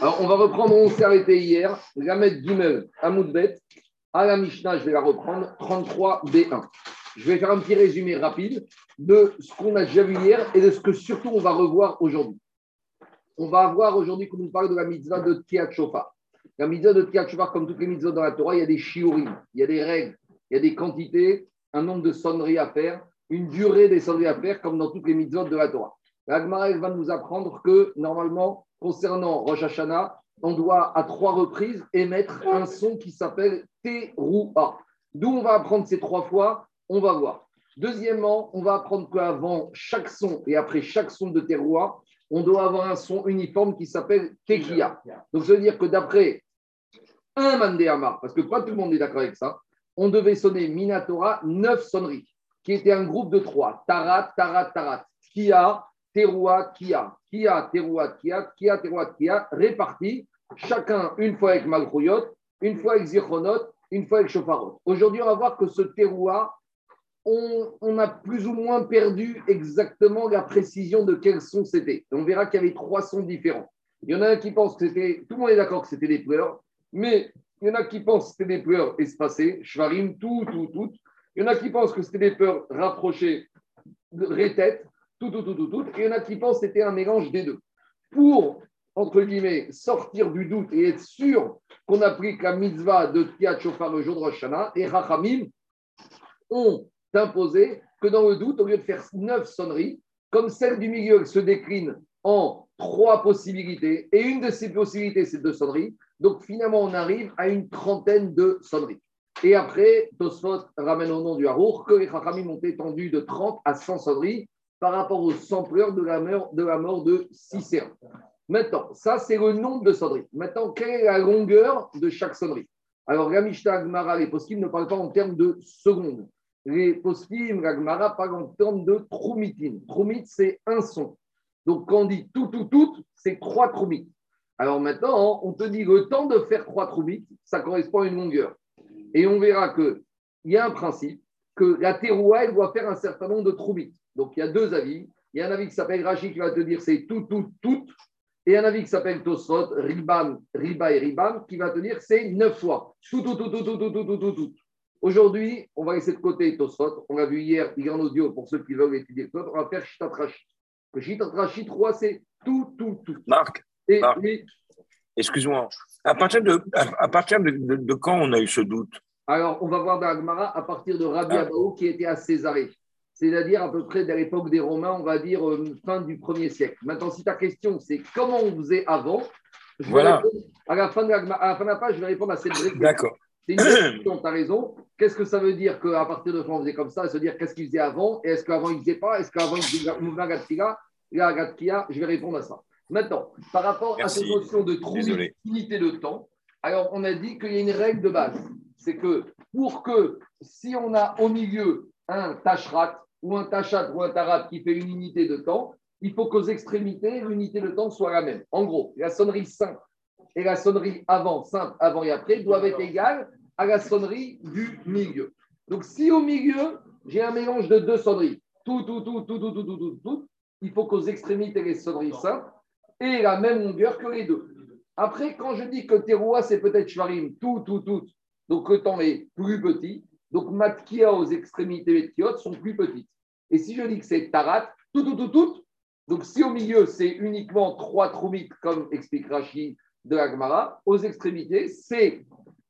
Alors, on va reprendre, on s'est arrêté hier, Gamet Gimel, Amoudbet, à la Mishnah, je vais la reprendre, 33b1. Je vais faire un petit résumé rapide de ce qu'on a déjà vu hier et de ce que surtout on va revoir aujourd'hui. On va voir aujourd'hui, comme on parle de la mitzvah de Tiat. La mitzvah de Tiat comme toutes les mitzvahs dans la Torah, il y a des shiurim, il y a des règles, il y a des quantités, un nombre de sonneries à faire, une durée des sonneries à faire, comme dans toutes les mitzvahs de la Torah. La Gemara va nous apprendre que normalement, concernant Rosh Hashanah, on doit à trois reprises émettre un son qui s'appelle Teruah. D'où on va apprendre ces trois fois On va voir. Deuxièmement, on va apprendre qu'avant chaque son et après chaque son de Teruah, on doit avoir un son uniforme qui s'appelle Tekia. Donc, ça veut dire que d'après un Mandéamar, parce que pas tout le monde est d'accord avec ça, on devait sonner Minatora neuf sonneries, qui était un groupe de trois Tarat, Tarat, Tarat, Kia, Teroua, Kia, Kia, Teroua, Kia, Kia, Teroua, Kia, répartis, chacun une fois avec Malchouyot, une fois avec Zichronot, une fois avec Shofarot. Aujourd'hui, on va voir que ce Teroua, on, a plus ou moins perdu exactement la précision de quels sons c'était. On verra qu'il y avait trois sons différents. Il y en a un qui pense que c'était, tout le monde est d'accord que c'était des pleurs, mais il y en a qui pensent que c'était des pleurs espacées, shvarim, tout, tout, tout. Il y en a qui pensent que c'était des pleurs rapprochées, rétêtes, tout, tout, tout, tout, tout. Et il y en a qui pensent que c'était un mélange des deux. Pour, entre guillemets, sortir du doute et être sûr qu'on applique la mitzvah de Tiat Shofar le jour de Rosh Hashanah, et Rachamim ont imposé que dans le doute, au lieu de faire neuf sonneries, comme celle du milieu se décline en trois possibilités, et une de ces possibilités, c'est deux sonneries, donc finalement, on arrive à une trentaine de sonneries. Et après, Tosfot ramène au nom du Harour que les Chachamim ont étendu de 30 à 100 sonneries par rapport aux 100 pleurs de la mort de, la mort Cicéron. Maintenant, ça, c'est le nombre de sonneries. Maintenant, quelle est la longueur de chaque sonnerie? Alors, la Mishnah, Agmara, les poskim ne parlent pas en termes de secondes. Les poskim, la Gemara parlent en termes de troumitin. Troumit, c'est un son. Donc, quand on dit tout, tout, tout, c'est trois troumites. Alors maintenant, on te dit le temps de faire trois troumites, ça correspond à une longueur. Et on verra qu'il y a un principe que la teroua, elle doit faire un certain nombre de troumites. Donc il y a deux avis. Il y a un avis qui s'appelle Rachid qui va te dire c'est tout, tout, tout. Et un avis qui s'appelle Tosot, Ribam, Riba et Ribam, qui va te dire c'est neuf fois. Tout, tout, tout, tout, tout, tout, tout, tout, tout, tout. Aujourd'hui, on va laisser de côté Tosot. On l'a vu hier, il est en audio pour ceux qui veulent étudier. On va faire Shitat Rachid. Le Shitat Rachid 3, c'est tout, tout, tout. Marc, excuse-moi. À partir, de, à partir de, quand on a eu ce doute? Alors, on va voir dans Agmara à partir de Rabbi ah. qui était à Césarée. C'est-à-dire à peu près à l'époque des Romains, on va dire euh, fin du 1er siècle. Maintenant, si ta question, c'est comment on faisait avant, voilà. à, la fin de la, à la fin de la page, je vais répondre à cette question. D'accord. C'est une question, tu as raison. Qu'est-ce que ça veut dire qu'à partir de quand on faisait comme ça Se dire qu'est-ce qu'ils faisaient avant Et est-ce qu'avant ils ne faisaient pas Est-ce qu'avant ils faisaient la Je vais répondre à ça. Maintenant, par rapport à cette notion de trouver unité de temps, alors on a dit qu'il y a une règle de base. C'est que pour que si on a au milieu un tachrat ou un tachat ou un tarat qui fait une unité de temps, il faut qu'aux extrémités, l'unité de temps soit la même. En gros, la sonnerie simple et la sonnerie avant, simple, avant et après, doivent être égales à la sonnerie du milieu. Donc si au milieu, j'ai un mélange de deux sonneries, tout, tout, tout, tout, tout, tout, tout, tout, tout, il faut qu'aux extrémités, les sonneries simples et la même longueur que les deux. Après, quand je dis que Teroua, c'est peut-être Shvarim, tout, tout, tout, donc le temps est plus petit, donc Matkia aux extrémités Kiot sont plus petites. Et si je dis que c'est Tarat, tout, tout, tout, tout, donc si au milieu c'est uniquement trois troumites, comme explique Rashi de la aux extrémités, c'est,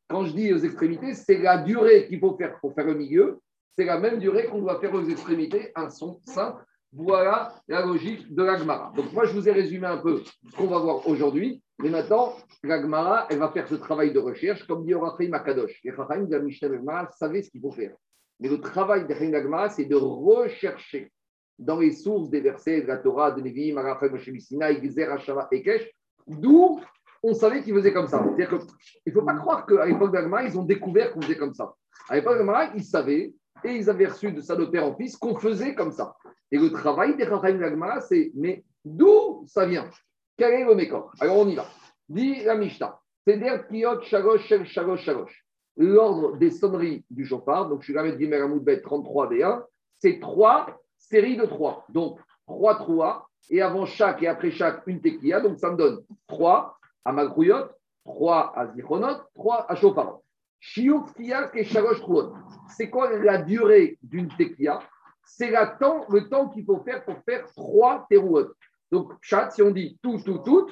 quand je dis aux extrémités, c'est la durée qu'il faut faire pour faire le milieu, c'est la même durée qu'on doit faire aux extrémités, un son simple voilà la logique de l'Agmara. Donc, moi, je vous ai résumé un peu ce qu'on va voir aujourd'hui. Mais maintenant, l'Agmara, elle va faire ce travail de recherche, comme dit Orachaim Makadosh. Les Rachaim de la Mishnah savaient ce qu'il faut faire. Mais le travail de l'Agmara, c'est de rechercher dans les sources des versets de la Torah, de Nevi'im, Arafem, Moshe Hashava et Kesh, d'où on savait qu'ils faisaient comme ça. C'est-à-dire qu'il ne faut pas croire qu'à l'époque d'Agmara, ils ont découvert qu'on faisait comme ça. À l'époque d'Agmara, ils savaient, et ils avaient reçu de ça de père en fils, qu'on faisait comme ça. Et le travail des Chachamim Lagmara, c'est mais d'où ça vient? Quel est le mécor Alors on y va. Dit la Mishnah. C'est-à-dire Kiot Shagosh Shel Shagosh Shagosh. L'ordre des sonneries du chauffard, donc je suis Gimel Amoudbet 33 D1, c'est trois séries de trois. Donc trois trois, et avant chaque et après chaque, une tequila. Donc, ça me donne 3 à Malchuyot, 3 à Zichronot, 3 à. Shiur et Shalosh C'est quoi la durée d'une tequila? C'est le temps qu'il faut faire pour faire 3 terouot. Donc, chat, si on dit tout, tout, tout,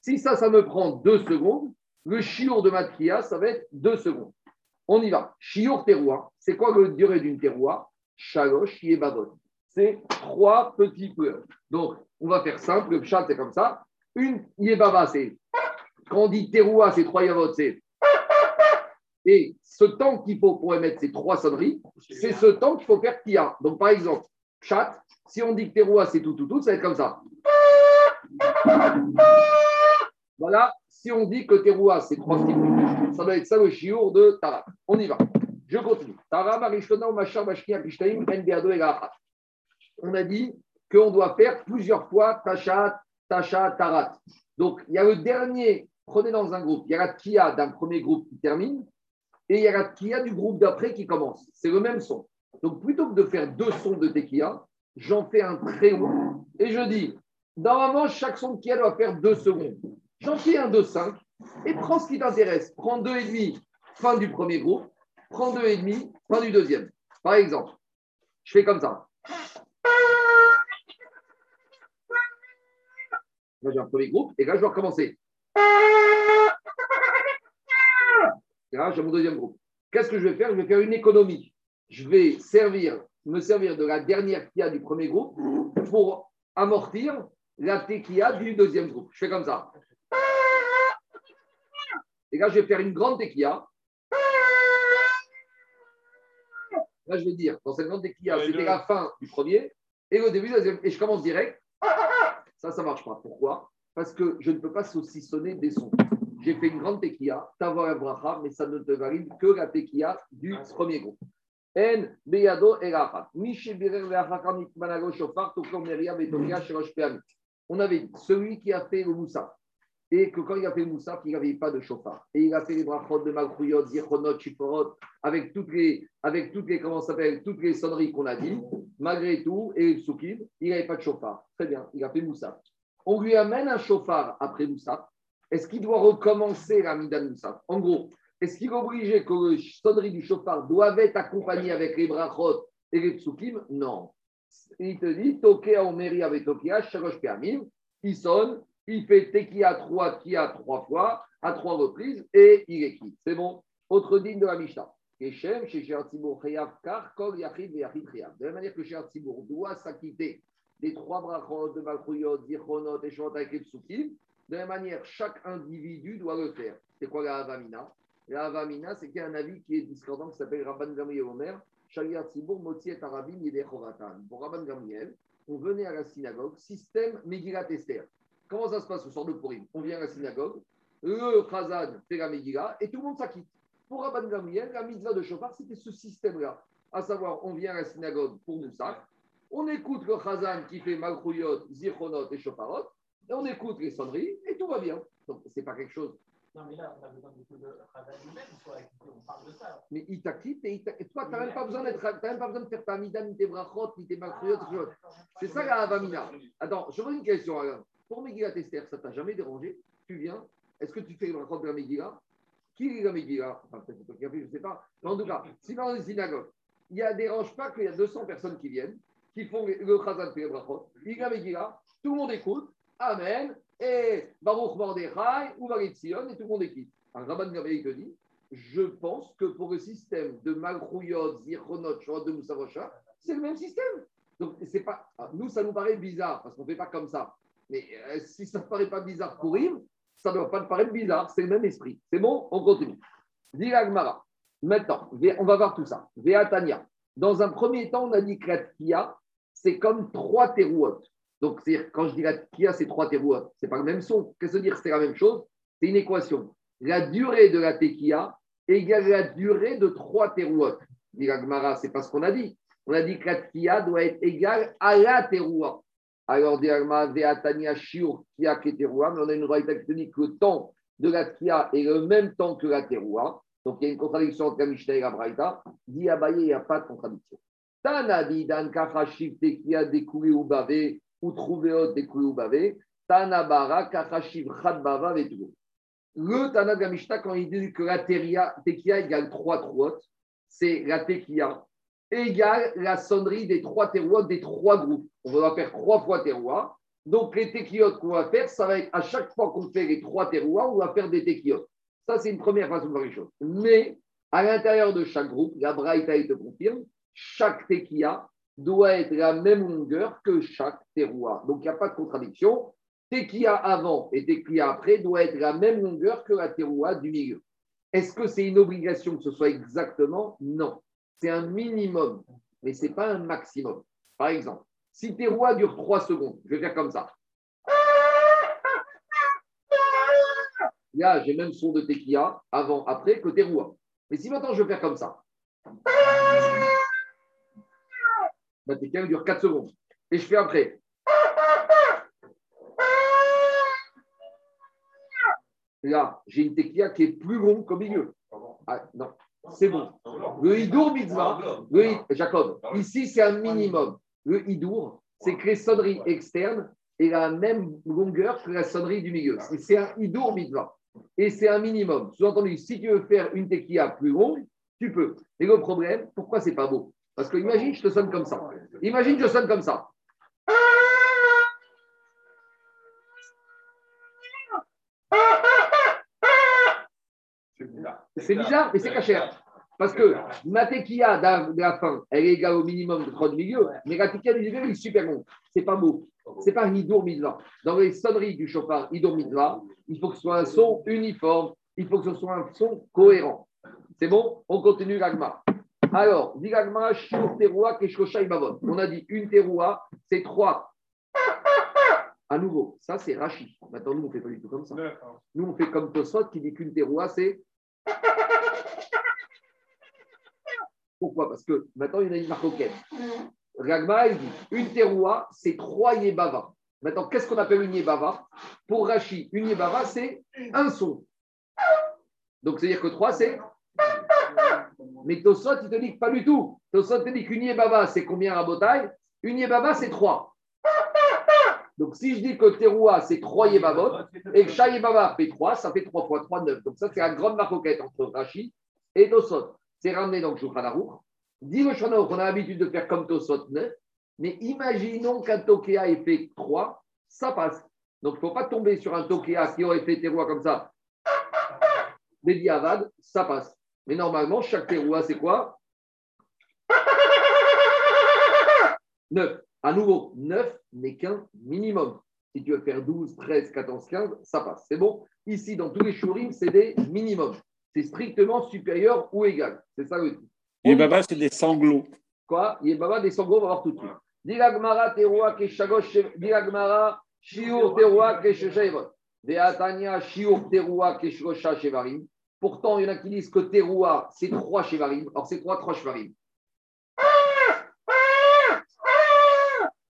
si ça, ça me prend 2 secondes, le shiur de ma ça va être 2 secondes. On y va. Shiur teroua, c'est quoi la durée d'une teroua Shalosh yebavot. C'est trois petits peu. Donc, on va faire simple. Le chat, c'est comme ça. Une yebava, c'est. Quand on dit teroua, c'est trois yavot, c'est. Et ce temps qu'il faut pour émettre ces trois sonneries, c'est ce temps qu'il faut faire kia. Donc, par exemple, chat, si on dit que teroua, c'est tout, tout, tout, ça va être comme ça. Voilà, si on dit que teroua, c'est trois peu, ça va être ça le chiour de Tara. On y va. Je continue. Tara, Marishona, Machar, Mashkia, Kishtaim, Nbeado et On a dit qu'on doit faire plusieurs fois Tachat, Tachat, Tarat. Donc, il y a le dernier, prenez dans un groupe, il y a la Kia d'un premier groupe qui termine, et il y a la Kia du groupe d'après qui commence. C'est le même son. Donc, plutôt que de faire deux sons de Tekia, j'en fais un très long. Et je dis, normalement, chaque son de Kia doit faire deux secondes. J'en fais un de cinq et prends ce qui t'intéresse. Prends deux et demi, fin du premier groupe. Prends deux et demi, fin du deuxième. Par exemple, je fais comme ça. Là, j'ai un premier groupe et là, je vais recommencer. Là, j'ai mon deuxième groupe. Qu'est-ce que je vais faire? Je vais faire une économie. Je vais me servir de la dernière a du premier groupe pour amortir la tequila du deuxième groupe. Je fais comme ça. Et là, je vais faire une grande tequila. Là, je vais dire, dans cette grande tequila, c'était la fin du premier et le début du deuxième. Et je commence direct. Ça, ça ne marche pas. Pourquoi? Parce que je ne peux pas saucissonner des sons. J'ai fait une grande tequila, Tavar bracha, mais ça ne te valide que la tequila du premier groupe. En beyado On avait dit, celui qui a fait le moussa, et que quand il a fait le Moussaf, il n'avait pas de chauffard. Et il a fait les brachot de Malchuyot, Zichronot, Chiporot, avec toutes les, avec toutes les, comment s'appelle, toutes les sonneries qu'on a dit, malgré tout, et le Soukim, il n'avait pas de chauffard. Très bien, il a fait Moussaf. On lui amène un chauffard après Moussaf. Est-ce qu'il doit recommencer la Midan Moussaf En gros, est-ce qu'il est obligé que les sonneries du chauffard doivent être accompagnées avec les brachot et les psukim? Non. Il te dit, Toké en mairie avec Tokia, Shagosh Permim, il sonne, il fait Tekia 3, Kia trois fois, à trois reprises, et il est quitte. C'est bon? Autre digne de la Mishnah. Keshem. De la manière que doit s'acquitter des trois brachot de Malchuyot, Zichronot et avec les de la manière, chaque individu doit le faire. C'est quoi la Havamina La Havamina, c'est qu'il y a un avis qui est discordant qui s'appelle Rabban Gamriel Omer, Shaliat Tzibur, Motzi et Arabim, Yedechovatan. Pour Rabban Gamriel, on venait à la synagogue, système Megillat Esther. Comment ça se passe ce soir de Purim? On vient à la synagogue, le Khazan fait la Megillah et tout le monde s'acquitte. Pour Rabban Gamriel, la mitzvah de chauffard, c'était ce système-là. À savoir, on vient à la synagogue pour Moussak, on écoute le Khazan qui fait Malchuyot, Zichronot et Shofarot, et on écoute les sonneries et tout va bien. Donc, c'est pas quelque chose. Non, mais là, on a besoin de le Khazan lui-même soit. On parle de ça. Mais il t'acquitte et, toi, tu n'as même, pas besoin d'être, même pas besoin de faire ta mida, ni tes brachot, ni tes Malchuyot. Ah, c'est ça la Avamina. Attends, je pose une question, Alain. Pour Megillah Esther, ça t'a jamais dérangé Tu viens Est-ce que tu fais le raconte de la Megillah Qui lit la Megillah Enfin, peut-être toi qui fait, je ne sais pas. En tout cas, si dans une synagogue, il ne dérange pas qu'il y a 200 personnes qui viennent, qui font le Chazan fait le Megillah, tout le monde écoute, Amen, et Baruch Mordechai, ou et tout le monde écoute. Un rabbin de te dit je pense que pour le système de Malchuyot, Zirchonot, Shorot de Moussavosha, c'est le même système. Donc, c'est pas, nous, ça nous paraît bizarre parce qu'on ne fait pas comme ça. Mais euh, si ça ne paraît pas bizarre pour Yves, ça ne doit pas paraître bizarre, c'est le même esprit. C'est bon? On continue. Dilagmara. Maintenant, on va voir tout ça. Veatania. Dans un premier temps, on a dit que la c'est comme trois terouotes. Donc, c'est quand je dis la Tkia, c'est trois terouotes. Ce n'est pas le même son. Qu'est-ce que dire? C'est la même chose. C'est une équation. La durée de la Tekia égale la durée de trois terouotes. Dilagmara, c'est pas ce qu'on a dit. On a dit que la Tkia doit être égale à la teroua. Alors, Shiur Kia on a une royauté qui dit que le temps de la Kia est le même temps que la Teroua. Donc, il y a une contradiction entre la Mishnah et la Braïta. Dit Abaye, il n'y a pas de contradiction. Tanadi Dan Kachashif Tekia Dekuri Ubave ou trouvéot des bavé, Tanabara, Kachashiv, Khadbava, Vetou. Le Tana de la Mishnah, quand il dit que la tekia égale 3 trouot, c'est la tekia égale la sonnerie des trois terroirs des trois groupes. On va faire trois fois terroirs. Donc, les tequiotes qu'on va faire, ça va être à chaque fois qu'on fait les trois terroirs, on va faire des tequiotes. Ça, c'est une première façon de voir les choses. Mais, à l'intérieur de chaque groupe, la Braïta te confirme, chaque tequia doit être la même longueur que chaque terroir. Donc, il n'y a pas de contradiction. Tequia avant et tequia après doit être la même longueur que la terroir du milieu. Est-ce que c'est une obligation que ce soit exactement? Non. C'est un minimum, mais ce n'est pas un maximum. Par exemple, si tes rois durent 3 secondes, je vais faire comme ça. Là, j'ai même son de tequila avant, après que tes rois. Mais si maintenant je vais faire comme ça, bah, tequila dure 4 secondes. Et je fais après. Là, j'ai une tequila qui est plus longue qu'au milieu. Ah, non, c'est bon. Le Jacob, ici c'est un minimum. Le hidour, c'est que les sonneries externes aient la même longueur que la sonnerie du milieu. C'est un hidour mitzvah. Et c'est un minimum. Sous-entendu, si tu veux faire une tequila plus longue, tu peux. Mais le problème, pourquoi c'est pas beau? Parce que imagine, je te sonne comme ça. Imagine, je sonne comme ça. C'est bizarre, mais c'est caché. Parce que ma tequila de la fin, elle est égale au minimum de 30 milieu, mais la tequila du milieu, elle est super longue. C'est pas beau. C'est pas Hidour Midva. Dans les sonneries du chauffard Hidour Midva, il faut que ce soit un son uniforme, il faut que ce soit un son cohérent. C'est bon? On continue l'agma. Alors, dit l'agma, teroua, On a dit une teroua, c'est trois. À nouveau, ça c'est Rachi. Maintenant, nous, on ne fait pas du tout comme ça. Nous, on fait comme Tosot qui dit qu'une teroua, c'est pourquoi? Parce que maintenant, il y a une marcoquette. Ragma, il dit une teroua, c'est trois yébava. Maintenant, qu'est-ce qu'on appelle une yébava? Pour Rachi, une yébava, c'est un son. Donc, c'est-à-dire que trois, c'est. Mais Tosot, il te dit pas du tout. Tosot te dit qu'une yébava, c'est combien à Botaï Une yébava, c'est trois. Donc, si je dis que teroua, c'est trois yébavot, et que chaque yébava fait trois, ça fait trois fois trois, neuf. Donc, ça, c'est la grande marcoquette entre Rachi et Tosot. C'est ramené dans le Shulchan Aruch. Dit le on a l'habitude de faire comme Tosot 9, mais imaginons qu'un Tokea ait fait 3, ça passe. Donc, il ne faut pas tomber sur un Tokea qui aurait fait terroir comme ça. Des diavad, ça passe. Mais normalement, chaque terroir, c'est quoi? 9. À nouveau, 9 n'est qu'un minimum. Si tu veux faire 12, 13, 14, 15, ça passe. C'est bon? Ici, dans tous les shurim, c'est des minimums c'est strictement supérieur ou égal. C'est ça le truc. Yébaba, c'est des sanglots. Quoi? Yébaba, des sanglots, on va voir tout de suite. Dilagmara, teroa, keshagosh, dilagmara, shiur, teroa. Deatania, shiur, teroa, keshosha, shevarim. Pourtant, il y en a qui disent que teroa, c'est trois shevarim. Or, c'est quoi trois shevarim?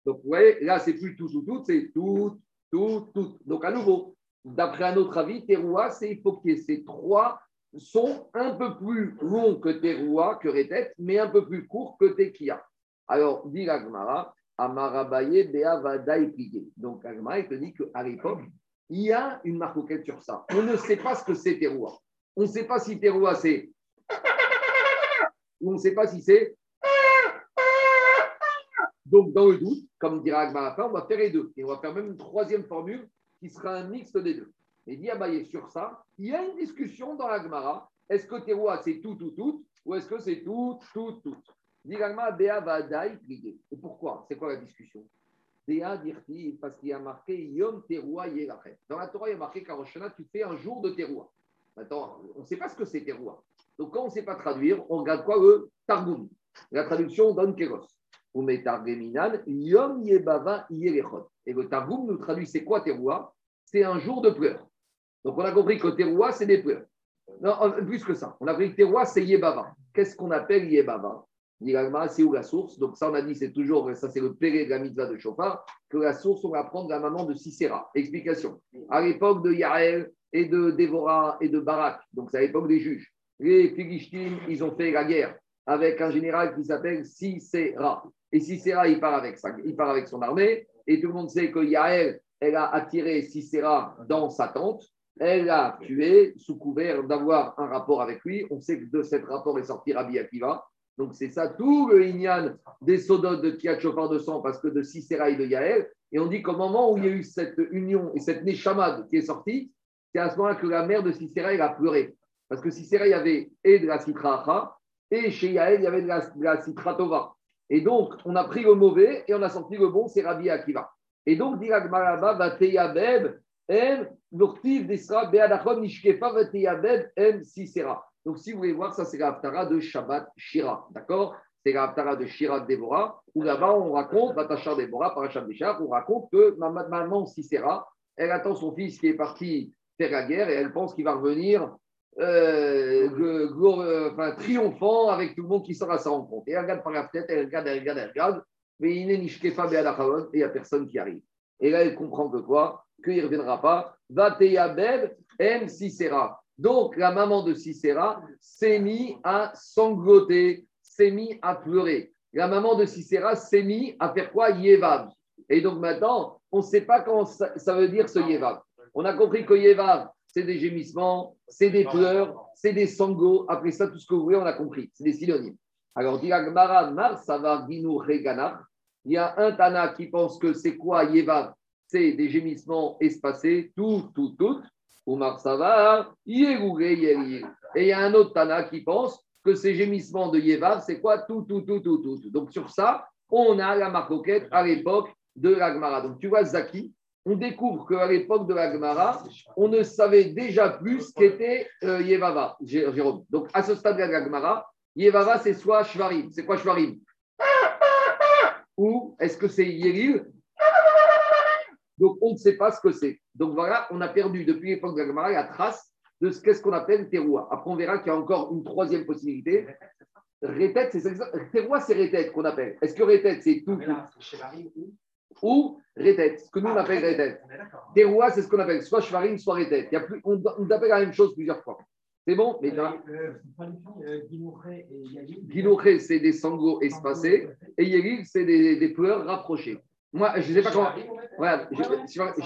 Donc, vous voyez, là, c'est plus tout, tout, tout, c'est tout, tout, tout. Donc, à nouveau, d'après un autre avis, teroa, c'est il faut qu'il y ait ces trois sont un peu plus longs que Teroua, que Retet, mais un peu plus courts que Tekia. Alors, dit l'Agmara, Amarabaye Bea Vadaï Donc, Agmara, il te dit qu'à l'époque, il y a une marcoquette sur ça. On ne sait pas ce que c'est Teroua. On ne sait pas si Teroua c'est. on ne sait pas si c'est. Donc, dans le doute, comme dira Agmara, on va faire les deux. Et on va faire même une troisième formule qui sera un mix des deux. Et dit Abaye sur ça, il y a une discussion dans la Gemara. Est-ce que Teroua, c'est tout, tout, tout Ou est-ce que c'est tout, tout, tout? Dit Gemara, Béa Et pourquoi? C'est quoi la discussion? Béa dirti, parce qu'il y a marqué Yom Teroua. Dans la Torah, il y a marqué qu'Aroshana, tu fais un jour de Teroua. Maintenant, on ne sait pas ce que c'est Teroua. Donc, quand on ne sait pas traduire, on regarde quoi le Targum. La traduction donne Kéros. Yom Yebava. Et le Targum nous traduit c'est quoi Teroua? C'est un jour de pleurs. Donc, on a compris que Teroua, c'est des. Non, plus que ça. On a compris que Teroua, c'est Yebava. Qu'est-ce qu'on appelle Yebava? C'est où la source? Donc, ça, on a dit, c'est toujours, ça, c'est le péré de la mitzvah de Chauffard, que la source, on va prendre la maman de Sisera. Explication. À l'époque de Yael et de Dévora et de Barak, donc c'est à l'époque des juges, les Philistines, ils ont fait la guerre avec un général qui s'appelle Sisera. Et Sisera, il part avec, sa- il part avec son armée. Et tout le monde sait que Yael, elle a attiré Sisera dans sa tente. Elle l'a tué sous couvert d'avoir un rapport avec lui. On sait que de cet rapport est sorti Rabbi Akiva. Donc c'est ça tout le Inyan des sodotes de Kiat Chofar de sang parce que de Sisera et de Yael. Et on dit qu'au moment où il y a eu cette union et cette Neshamad qui est sortie, c'est à ce moment-là que la mère de Sisera, elle a pleuré. Parce que Sisera, il y avait et de la Sitra Acha, et chez Yael, il y avait de la, de la Sitra Tova. Et donc, on a pris le mauvais et on a sorti le bon, c'est Rabbi Akiva. Et donc, dit Agmaraba, Vateyabeb, Donc, si vous voulez voir, ça, c'est la Haftara de Shabbat Shira. D'accord? C'est la Haftara de Shira de Déborah, où là-bas, on raconte, Vatachar Déborah, Paracham Béchar, on raconte que ma ma- maman Sisera, elle attend son fils qui est parti faire la guerre et elle pense qu'il va revenir euh, glo- euh, enfin, triomphant avec tout le monde qui sort à sa rencontre. Et elle regarde par la fenêtre, elle regarde, elle regarde, elle regarde, mais il n'est et il n'y a personne qui arrive. Et là, elle comprend que quoi? Qu'il ne reviendra pas. Vateyabeb M. Sisera. Donc, la maman de Sisera s'est mise à sangloter, s'est mise à pleurer. La maman de Sisera s'est mise à faire quoi? Yevav. Et donc maintenant, on ne sait pas comment ça, veut dire ce Yevav. On a compris que Yevav, c'est des gémissements, c'est des pleurs, c'est des sanglots. Après ça, tout ce que vous voulez, on a compris. C'est des synonymes. Alors, dit Mar, ça va. Il y a un Tana qui pense que c'est quoi Yevav C'est des gémissements espacés, tout, tout, tout. Omar Savar, Yerir. Et il y a un autre Tana qui pense que ces gémissements de Yevav, c'est quoi tout, tout, tout, tout, tout. Donc sur ça, on a la marcoquette à l'époque de l'Agmara. Donc tu vois, Zaki, on découvre qu'à l'époque de l'Agmara, on ne savait déjà plus ce qu'était euh, Yevava, Jé- Jérôme. Donc à ce stade de l'Agmara, Yevava, c'est soit Shvarim. C'est quoi Shvarim? Ou est-ce que c'est Yeril Donc on ne sait pas ce que c'est. Donc voilà, on a perdu depuis l'époque de l'Agmara la trace de ce qu'est-ce qu'on appelle Teroua. Après, on verra qu'il y a encore une troisième possibilité. Rétête, c'est ça? Teroua, c'est rétête qu'on appelle. Est-ce que rétête, c'est tout ou? Rétête Ce que nous, on appelle rétête. Est d'accord. Teroua, c'est ce qu'on appelle soit shvarim, soit rétête. Il y a plus, on, on appelle la même chose plusieurs fois. C'est bon Mais Euh, tout, euh, Guinouré c'est des sanglots espacés. Et Yéril, c'est des, des pleurs rapprochées. Moi, je ne sais pas comment.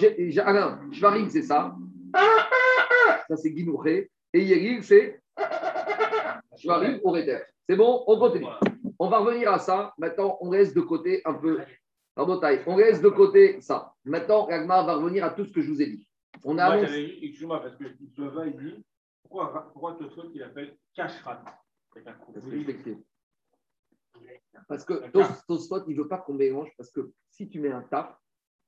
J'ai- j'ai- Alain, Shvarim, c'est ça. Ça, c'est Guinoché. Et Yéril, c'est Shvarim ou rétête. C'est bon On continue. On va revenir à ça. Maintenant, on laisse de côté un peu. On laisse de côté ça. Maintenant, Ragmar va revenir à tout ce que je vous ai dit. On a annoncé. Excuse-moi, parce que Slova, il dit pourquoi, pourquoi Tosfot, il appelle Kashrat? Avec un coup. Parce que Tosfot, il ne veut pas qu'on mélange, parce que si tu mets un taf,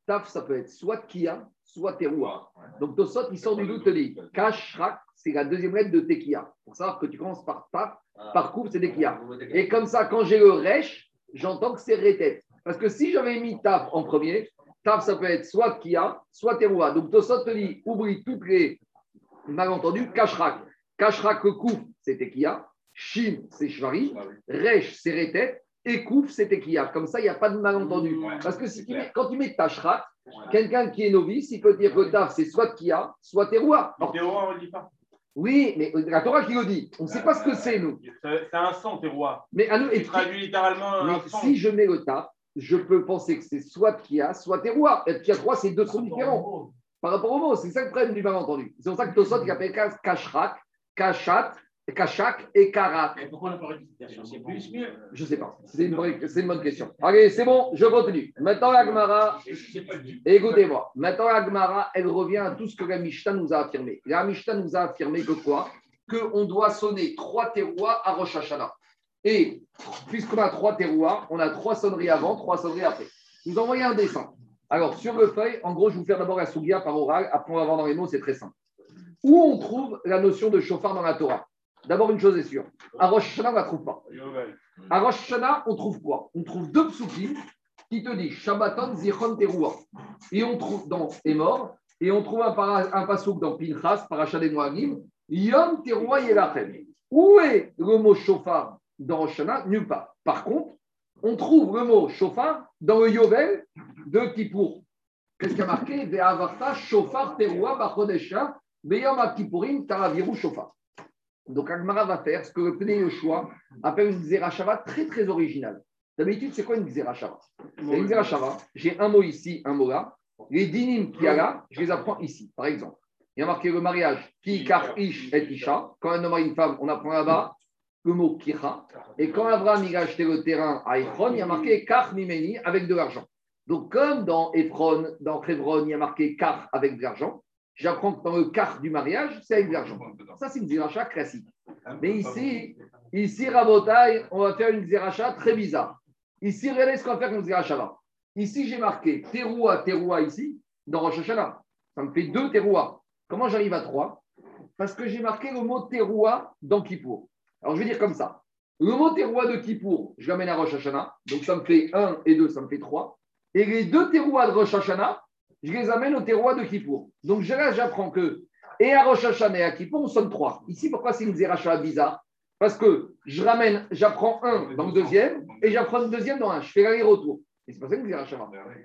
taf, ça peut être soit Kia, soit Teroua. Donc Tosfot, il sort du doute, te dit Kashrak, c'est la deuxième lettre de Tekia. Pour savoir que tu commences par taf, par coupe, c'est Tekia. Et comme ça, quand j'ai le Resh, j'entends que c'est Retet. Parce que si j'avais mis taf en premier, taf, ça peut être soit Kia, soit Teroua. Donc Tosfot te dit oublie toutes les malentendus, Kashrak. Kashrak, le coup, c'est Tekia. Shim, c'est Shvari. Resh, c'est Retet. Et Kouf, c'est Tekia. Comme ça, il n'y a pas de malentendu. Parce que si tu mets- quand tu mets Tashrak, quelqu'un qui est novice, il peut dire que Taf, c'est soit Kia, soit Teroua. Terroir, on ne le dit pas. Oui, mais la Torah qui le dit. On ne sait pas ce que c'est, nous. C'est c'est un sang, terroir. Mais à nous, Il traduit littéralement mais un sang. si je mets le Taf, je peux penser que c'est soit Kia, soit Teroua. Et Kia 3, c'est deux sons différents par rapport au mot. C'est ça le problème du malentendu. C'est pour ça que Tosot, il appelle Kashrak, Kashat, Kashak et Karak. Mais pourquoi on n'a pas C'est plus mieux. Je ne sais pas. C'est une, vraie- c'est une bonne question. Allez, c'est bon, je continue. Maintenant, du écoutez-moi. Maintenant, la Gemara, elle revient à tout ce que la Mishnah nous a affirmé. La Mishnah nous a affirmé que quoi? Qu'on doit sonner trois terroirs à Rosh Hashanah. Et puisqu'on a trois terroirs, on a trois sonneries avant, trois sonneries après. Je vous envoyez un dessin. Alors, sur le feuille, en gros, je vais vous faire d'abord la Sougia par oral, après on va voir dans les mots, c'est très simple. Où on trouve la notion de chauffard dans la Torah? D'abord, une chose est sûre. À Rosh Hashanah, on ne la trouve pas. À Rosh Hashanah, on trouve quoi? On trouve deux psukim qui te disent Shabbaton Zichron Teruah. Et on trouve dans Emor, et on trouve un, para, un pasouk dans Pinchas, Parashat des Moagim, Yom Teruah Yelachem. Où est le mot chauffard dans Rosh Hashanah? Nulle part. Par contre, on trouve le mot chauffard dans le Yovel de Kippour. Qu'est-ce qui a marqué? Ve'avarta chauffard Teruah Bachodesha Beyom Kippurim Taraviru chauffard. Donc Agmara va faire ce que le Pnei Yoshua appelle une Zerachava très très originale. D'habitude, c'est quoi une Xerashava Une Xerashava, j'ai un mot ici, un mot là. Les dinim qu'il y a là, je les apprends ici, par exemple. Il y a marqué le mariage, ki, kar, ish et isha. Quand un homme a une femme, on apprend là-bas le mot kicha. Et quand Abraham il a acheté le terrain à Ephron, il y a marqué kar mimeni avec de l'argent. Donc, comme dans Ephron, dans Hebron, il y a marqué kar avec de l'argent, j'apprends que dans le kar du mariage, c'est avec de l'argent. Ça, c'est une ziracha classique. Mais ici, ici, Rabotai, on va faire une ziracha très bizarre. Ici, regardez ce qu'on va faire comme ziracha Ici, j'ai marqué teroua, teroua ici, dans Rosh Hashanah. Ça me fait deux teroua. Comment j'arrive à trois? Parce que j'ai marqué le mot teroua dans Kippour. Alors, je vais dire comme ça. Le mot teroua de Kippour, je l'amène à Rosh Hashanah. Donc, ça me fait 1 et 2, ça me fait 3. Et les deux terouas de Rosh Hashanah, je les amène au terroir de Kippour. Donc, là, j'apprends que, et à Rosh Hashanah et à Kippour, on sonne 3. Ici, pourquoi c'est une zéracha bizarre? Parce que je ramène, j'apprends un dans le deuxième, et j'apprends le deuxième dans un. Je fais l'aller-retour. Et c'est pas ça une zéracha.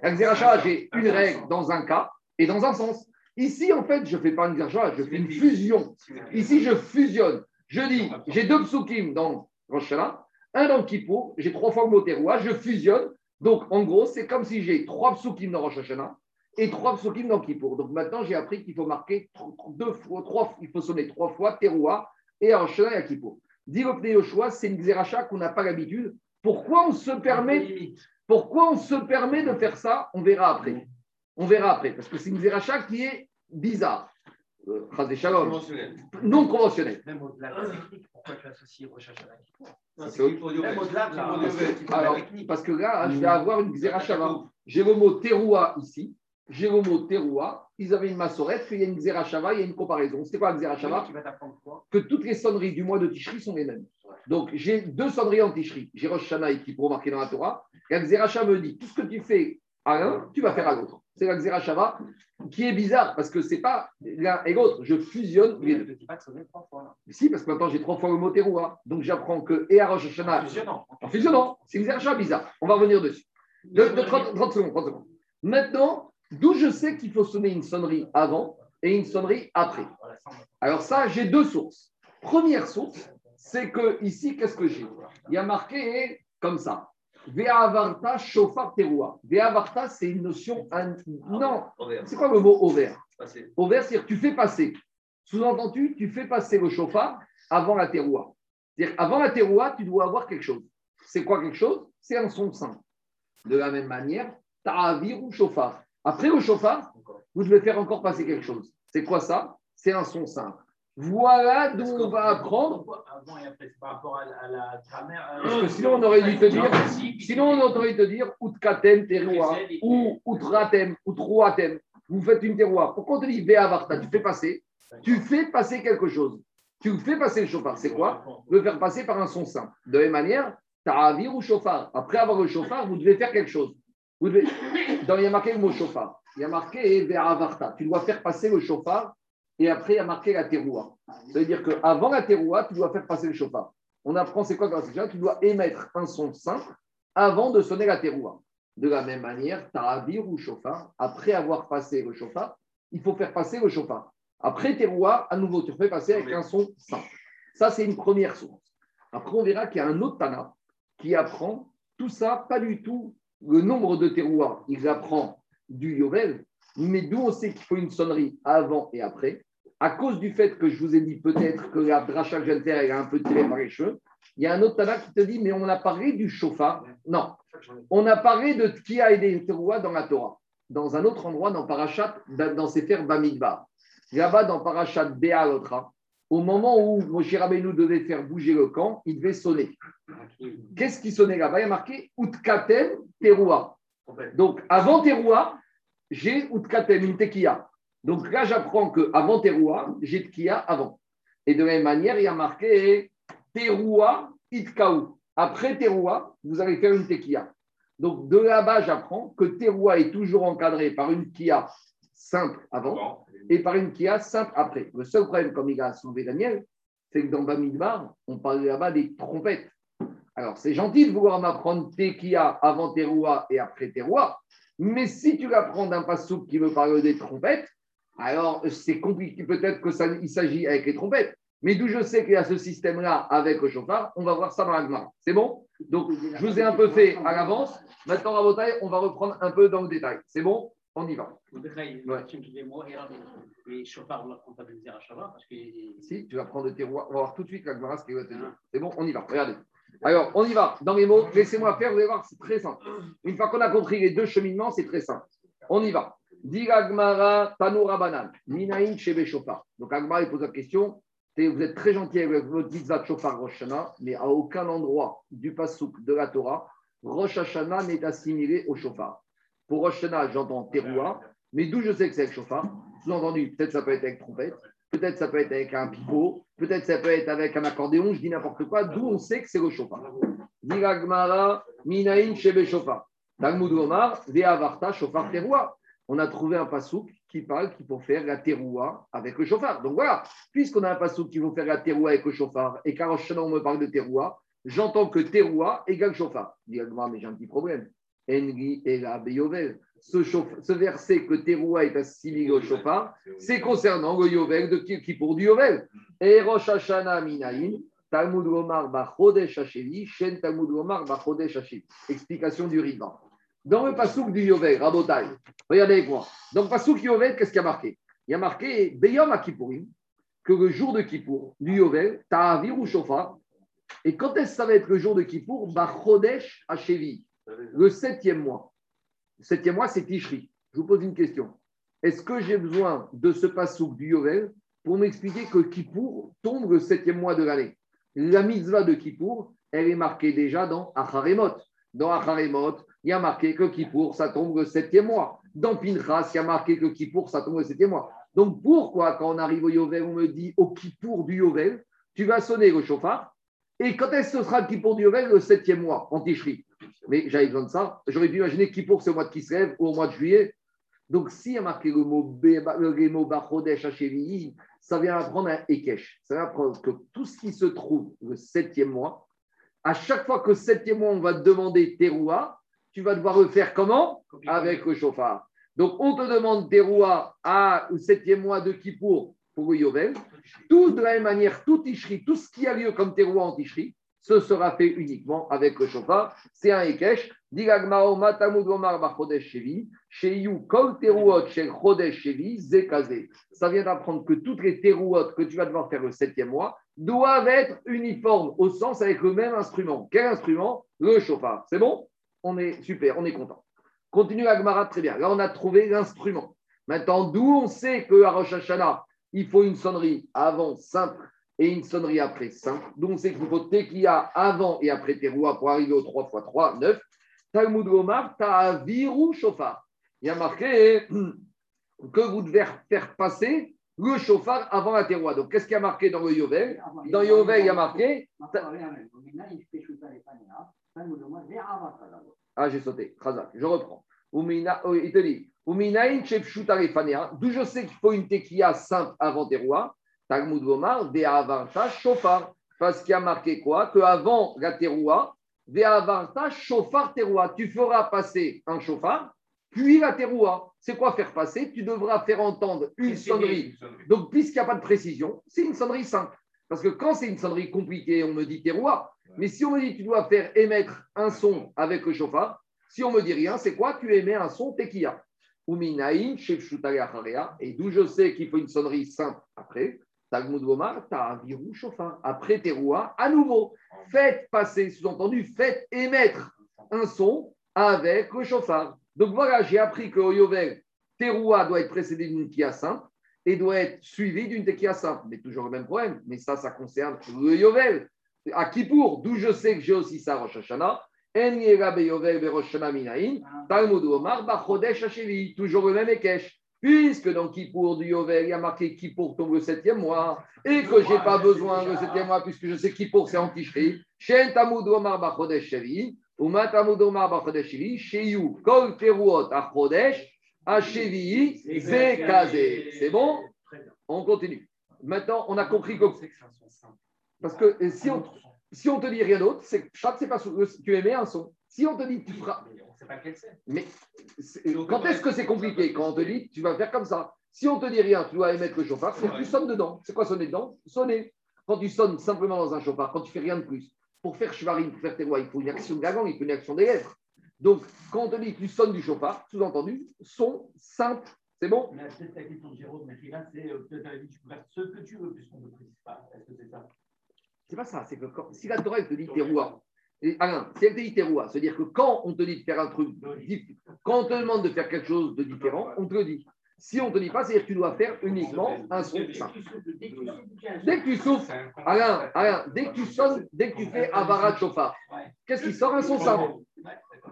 La zéracha, j'ai une règle dans un cas et dans un sens. Ici, en fait, je ne fais pas une zéracha, je fais une fusion. Ici, je fusionne. Je dis, j'ai deux psukim dans Rosh Hashanah, un dans Kippour, j'ai trois fois le mot terroir, je fusionne. Donc, en gros, c'est comme si j'ai trois psukim dans Rosh Hashanah et trois psukim dans Kippour. Donc, maintenant, j'ai appris qu'il faut marquer deux fois, trois, il faut sonner trois fois terroir et Hashanah et à Kippour. Dit Yoshua, c'est une xéracha qu'on n'a pas l'habitude. Pourquoi on se permet pourquoi on se permet de faire ça On verra après. On verra après, parce que c'est une zéracha qui est bizarre. Euh, non conventionnel. Même au-delà de la technique, pourquoi tu associes Même au-delà de la Alors, parce que là, je vais avoir une xérachava. J'ai le mot teroua ici, mot teroua. Ils avaient une massorette, il y a une xérachava, il y a une comparaison. C'était quoi la xérachava Que toutes les sonneries du mois de Tishri sont les mêmes. Donc, j'ai deux sonneries en Tishri. J'ai Rosh Hashanah qui pour marquer dans la Torah. La xérachava me dit tout ce que tu fais à l'un, tu vas faire à l'autre. C'est la xérachava qui est bizarre parce que c'est pas l'un et l'autre. Je fusionne les deux. Si, parce que maintenant j'ai trois fois le mot teroua. Donc j'apprends que et à Rosh Hashanah. En fusionnant. En fusionnant. C'est une xérachava bizarre. On va revenir dessus. De, 30, 30 secondes, 30 secondes. Maintenant, d'où je sais qu'il faut sonner une sonnerie avant et une sonnerie après. Alors ça, j'ai deux sources. Première source, c'est que ici, qu'est-ce que j'ai? Il y a marqué comme ça. Ve'avarta shofar teroua. Ve'avarta, c'est une notion. Non, c'est quoi le mot au vert Au vert, c'est-à-dire tu fais passer. Sous-entendu, tu fais passer le chauffard avant la teroua. C'est-à-dire avant la teroua, tu dois avoir quelque chose. C'est quoi quelque chose? C'est un son saint. De la même manière, ta'avir ou chauffard. Après le chauffard, vous devez faire encore passer quelque chose. C'est quoi ça? C'est un son simple. Voilà d'où on va apprendre. Avant et après, par rapport à la grammaire. Parce que sinon, on aurait dû te dire, sinon, on aurait dû te dire, outkatem terroir, ou outratem, outroatem. Vous faites une terroir. Pourquoi on te dit Veavarta Tu fais passer, tu fais passer quelque chose. Tu fais passer le chauffard. C'est quoi? Le faire passer par un son simple. De la même manière, ta'avir ou chauffard. Après avoir le chauffard, vous devez faire quelque chose. Vous devez... Dans, il y a marqué le mot chauffard. Il y a marqué Veavarta. Tu dois faire passer le chauffard et après, il y a marqué la terroir. Ça veut dire qu'avant la terroir, tu dois faire passer le chauffard. On apprend c'est quoi la Tu dois émettre un son simple avant de sonner la terroir. De la même manière, taravir ou chauffard, après avoir passé le chauffard, il faut faire passer le chauffard. Après terroir, à nouveau, tu fais passer avec un son simple. Ça, c'est une première source. Après, on verra qu'il y a un autre Tana qui apprend tout ça, pas du tout le nombre de terroirs. Il apprend du Yovel, mais d'où on sait qu'il faut une sonnerie avant et après À cause du fait que je vous ai dit peut-être que la dracha que a un peu tiré par les cheveux. Il y a un autre Tana qui te dit, mais on a parlé du chauffard. Non, on a parlé de Tkia et des Teroua dans la Torah. Dans un autre endroit, dans Parashat, dans Sefer Bamidbar. Là-bas, dans Parashat Be'alotra, au moment où Moshe Rabbeinu devait faire bouger le camp, il devait sonner. Qu'est-ce qui sonnait là-bas? Il y a marqué Utkatem Teroua. Donc, avant Teroua, j'ai Utkatem, une tekia. Donc là, j'apprends qu'avant Teroua, j'ai tekia avant. Et de la même manière, il y a marqué Teroua Itkaou. Après Teroua, vous allez faire une tekia. Donc de là-bas, j'apprends que Teroua est toujours encadré par une kia simple avant et par une kia simple après. Le seul problème, comme il a soulevé Daniel, c'est que dans Bamidbar, on parle là-bas des trompettes. Alors, c'est gentil de vouloir m'apprendre Tekia avant Teroua et après Teroua, mais si tu l'apprends d'un passouk qui veut parler des trompettes, alors c'est compliqué. Peut-être que ça, il s'agit avec les trompettes. Mais d'où je sais qu'il y a ce système-là avec le chauffard, on va voir ça dans la. C'est bon? Donc, je vous ai un peu fait à l'avance. Maintenant, Rabotai, on va reprendre un peu dans le détail. C'est bon? On y va. Les chauffards, on l'a comptabilisé à Shabbat parce que. Si, tu vas prendre le terroir. On va voir tout de suite la Gemara ce qu'il va te dire. C'est bon On y va. Regardez. Alors, on y va. Dans les mots, laissez-moi faire, vous allez voir, c'est très simple. Une fois qu'on a compris les deux cheminements, c'est très simple. On y va. Dit Agmara Tanoura Banan, Minaïn Shofar. Donc Agmara, il pose la question. Vous êtes très gentil avec votre mitzvah de Shofar Rosh Hashanah, mais à aucun endroit du Passouk de la Torah, Rosh Hashanah n'est assimilé au Shofar. Pour Rosh j'entends Teroua, mais d'où je sais que c'est avec Shofar Sous-entendu, peut-être ça peut être avec trompette, peut-être ça peut être avec un pivot, peut-être ça peut être avec un accordéon, je dis n'importe quoi, d'où on sait que c'est le Minaïn Shebe Shofar Teroua on a trouvé un pasouk qui parle qu'il faut faire la teroua avec le chauffard. Donc voilà, puisqu'on a un pasouk qui faut faire la teroua avec le chauffard, et car on me parle de teroua, j'entends que teroua égale chauffard. Dis, mais j'ai un petit problème. Enri et la Beyovel. Ce, ce verset que teroua est assimilé au chauffard, c'est concernant le yovel de qui, pour du yovel. Et Rosh Hashanah Minaïn, Talmud Omar Bachodesh Hashevi, Shen Talmud Omar Bachodesh Hashevi. Explication du Rivan. Dans le pasouk du Yovel, Rabotai, regardez avec moi. Dans le pasouk Yovel, qu'est-ce qu'il y a marqué? Il y a marqué Beyom à que le jour de Kippour, du Yovel, Ta'avir ou Shofar. Et quand est-ce que ça va être le jour de Kippour? Bachodesh Hashevi, le septième mois. Septième mois, c'est Tishri. Je vous pose une question. Est-ce que j'ai besoin de ce pasouk du Yovel pour m'expliquer que Kippour tombe le septième mois de l'année? La mitzvah de Kippour, elle est marquée déjà dans Acharemot. Dans Acharemot, il y a marqué que Kippour, ça tombe le septième mois. Dans Pinchas, il y a marqué que Kippour, ça tombe le septième mois. Donc pourquoi, quand on arrive au Yovel, on me dit au Kippour du Yovel, tu vas sonner le chauffard? Et quand est-ce que ce sera le Kippour du Yovel Le septième mois, en Tichri. Mais j'avais besoin de ça. J'aurais pu imaginer Kippour, c'est au mois de Kislev ou au mois de juillet. Donc, s'il y a marqué le mot, le mot Bachodesh Hachevi, ça vient apprendre un Ekesh. Ça vient apprendre que tout ce qui se trouve le septième mois, à chaque fois que le septième mois, on va te demander Teroua, tu vas devoir le faire comment? Avec le chauffard. Donc, on te demande Teroua à au septième mois de Kippour pour le Yovel. Tout de la même manière, tout Tishri, tout ce qui a lieu comme Teroua en Tishri, ce sera fait uniquement avec le chauffard. C'est un zekazé. Ça vient d'apprendre que toutes les teruot que tu vas devoir faire le septième mois doivent être uniformes au sens avec le même instrument. Quel instrument? Le chauffard. C'est bon? On est super, on est content. Continue Agmara, très bien. Là, on a trouvé l'instrument. Maintenant, d'où on sait que à Rosh Hashanah, il faut une sonnerie avant simple et une sonnerie après simple. D'où on sait qu'il faut tekia avant et après teroua pour arriver au 3 x 3, 9. Talmud Omar, ta'aviru shofar. Il y a marqué que vous devez faire passer le chauffard avant la teroua. Donc, qu'est-ce qu'il y a marqué dans le Yovel Dans le Yovel, il y a marqué. Ah, j'ai sauté. Je reprends. Oh, il te dit. D'où je sais qu'il faut une tequilla simple avant teroua. Talmud Gomar, Ve'avarta shofar. Parce qu'il y a marqué quoi? Que avant la teroua, Ve'avarta shofar teroua. Tu feras passer un chauffard, puis la teroua. C'est quoi faire passer? Tu devras faire entendre une sonnerie. Donc, puisqu'il n'y a pas de précision, c'est une sonnerie simple. Parce que quand c'est une sonnerie compliquée, on me dit teroua. Mais si on me dit tu dois faire émettre un son avec le chauffard, si on me dit rien, c'est quoi? Tu émets un son. Uminaïn, Shefshutaya Et d'où je sais qu'il faut une sonnerie simple après, Talmud Gomar, Ta'aviru Shofar. Après Teroua, à nouveau, faites passer, sous-entendu, faites émettre un son avec le chauffard. Donc voilà, j'ai appris qu'au Yovel, Teroua doit être précédé d'une tequilla simple et doit être suivi d'une tequilla simple. Mais toujours le même problème. Mais ça, ça concerne le Yovel. À Kippour, d'où je sais que j'ai aussi ça, Rosh Hashanah. Hashevi, toujours le même Ekech. Puisque dans Kippour du Yovel, il y a marqué Kippour tombe le septième mois, et que je n'ai pas besoin le septième mois, puisque je sais Kippour c'est en Tishri, Shen Talmud Omar bachodesh shevi, Uma Talmud Omar bachodesh shevi, Sheyu kol teruot achodesh, hashevi, zekazé. C'est bon? On continue. Maintenant, on a compris que. Parce que si on, si on te dit rien d'autre, c'est chaque c'est pas tu émets un son. Si on te dit tu feras. Sait pas quel c'est. Mais quand est-ce que c'est compliqué Quand on te dit tu vas faire comme ça. Si on te dit rien, tu dois émettre le chauffard, c'est que tu sonnes dedans. C'est quoi sonner dedans? Sonner. Quand tu sonnes simplement dans un chauffard, quand tu fais rien de plus, pour faire shvarim, pour faire teroua, il faut une action de la langue, il faut une action des lèvres. Donc, quand on te dit tu sonnes du chauffard, sous-entendu, son simple, c'est bon? Mais peut-être la question de Jérôme, mais là, c'est euh, peut-être tu peux faire ce que tu veux, puisqu'on ne précise pas. Est-ce que c'est ça? C'est pas ça, c'est que quand- si la Torah elle te dit teroua, et Alain, si elle te dit teroua, c'est-à-dire que quand on te dit de faire un truc, quand on te demande de faire quelque chose de différent, on te le dit. Si on ne te dit pas, c'est-à-dire que tu dois faire uniquement un son simple. Dès que tu souffles, Alain, Alain, dès que tu sonnes, dès que tu fais Avara chauffard, qu'est-ce qui sort un son simple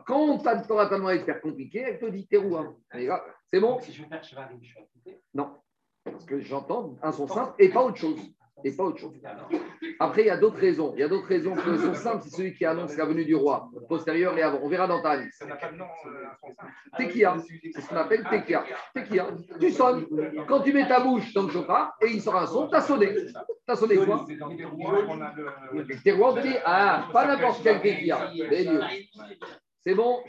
Quand on t'a demandé de faire compliqué, elle te dit teroua. Là, C'est bon? Si je veux faire Chevarim, je suis. Non. Parce que j'entends un son simple et pas autre chose. Et pas autre chose. Après, il y a d'autres raisons. Il y a d'autres raisons que le son simple, c'est celui qui annonce la venue du roi, postérieur et avant. On verra dans ta liste. De euh, simple. Tekia, c'est ce qu'on appelle Tekia. Tekia. Tu sonnes. Quand tu mets ta bouche dans le chauffard et il sort un son, tu as sonné. Tu as sonné quoi? C'est dans le terroir qu'on a le. Le terroir te dit Ah, pas n'importe quel Tekia. C'est bon,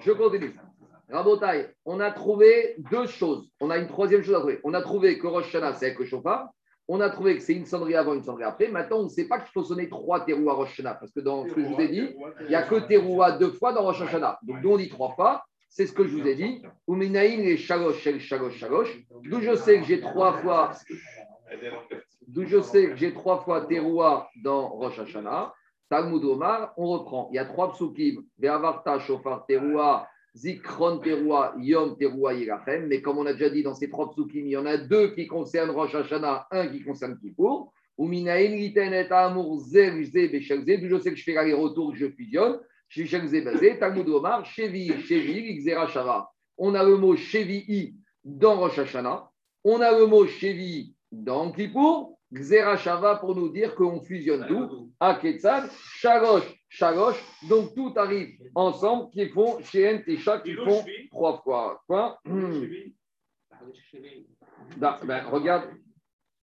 je continue. Rabotaille, on a trouvé deux choses. On a une troisième chose à trouver. On a trouvé que Rosh Hashanah, c'est avec le chauffard. On a trouvé que c'est une sonnerie avant, une sonnerie après. Maintenant, on ne sait pas qu'il faut sonner trois terouas à Rosh Hashanah. Parce que dans ce que je vous ai dit, il n'y a que teroua deux fois dans Rosh Hashanah. Donc, nous, on dit trois fois. C'est ce que je vous ai dit. Uminaïn et shalosh, shalosh, shalosh. D'où je sais que j'ai trois fois D'où je sais que j'ai trois fois teroua dans Rosh Hashanah. Talmud Omar, on reprend. Il y a trois psukim. Ve'avarta shofar teroua, zikron teroua, yom teroua yirachem. Mais comme on a déjà dit dans ces trois psukim, il y en a deux qui concernent Rosh Hashanah, un qui concerne Kippour. Uminaïn liten et amour zel ze beshel ze. D'où je sais que je fais l'aller-retour, que je fusionne. Shishel ze basé. Talmud Omar, shevi, shevi, xera shava. On a le mot shevi dans Rosh Hashanah. On a le mot shevi dans Kippour. Xera Shava pour nous dire qu'on fusionne tout. À Ketzal, Shalosh. Donc tout arrive ensemble qui font chez Tesha qui font trois fois. Quoi Hmm. Ben, regarde,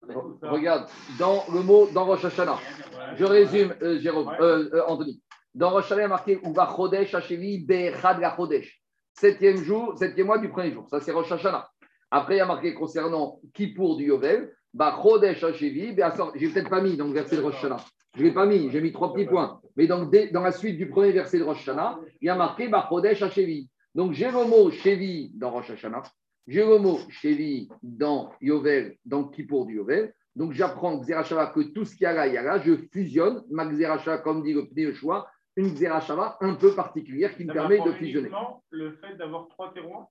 re- regarde, dans le mot, dans Rosh Hashanah, je résume, euh, Jérôme, euh, euh, Anthony. Dans Rosh Hashanah, il y a marqué Uva Chodesh Hashevi Be'echad la Chodesh. Septième jour, septième mois du premier jour. Ça, c'est Rosh Hashanah. Après, il y a marqué concernant Kippour du Yovel, bah, Chodesh Hashevi, j'ai peut-être pas mis dans le verset de Rosh Hashanah. Je ne l'ai pas mis, j'ai mis trois petits points. Mais dans, dans la suite du premier verset de Rosh Hashanah, il y a marqué bah, Chodesh Hashevi. Donc, j'ai le mot Shevi dans Rosh Hashanah. J'ai le mot Shevi dans Yovel, dans Kippour du Yovel. Donc, j'apprends Xerashava que tout ce qu'il y a là, il y a là. Je fusionne ma Xerashava, comme dit le Pneu choix, une Xerashava un peu particulière qui me Ça permet de fusionner. Le fait d'avoir trois terroirs?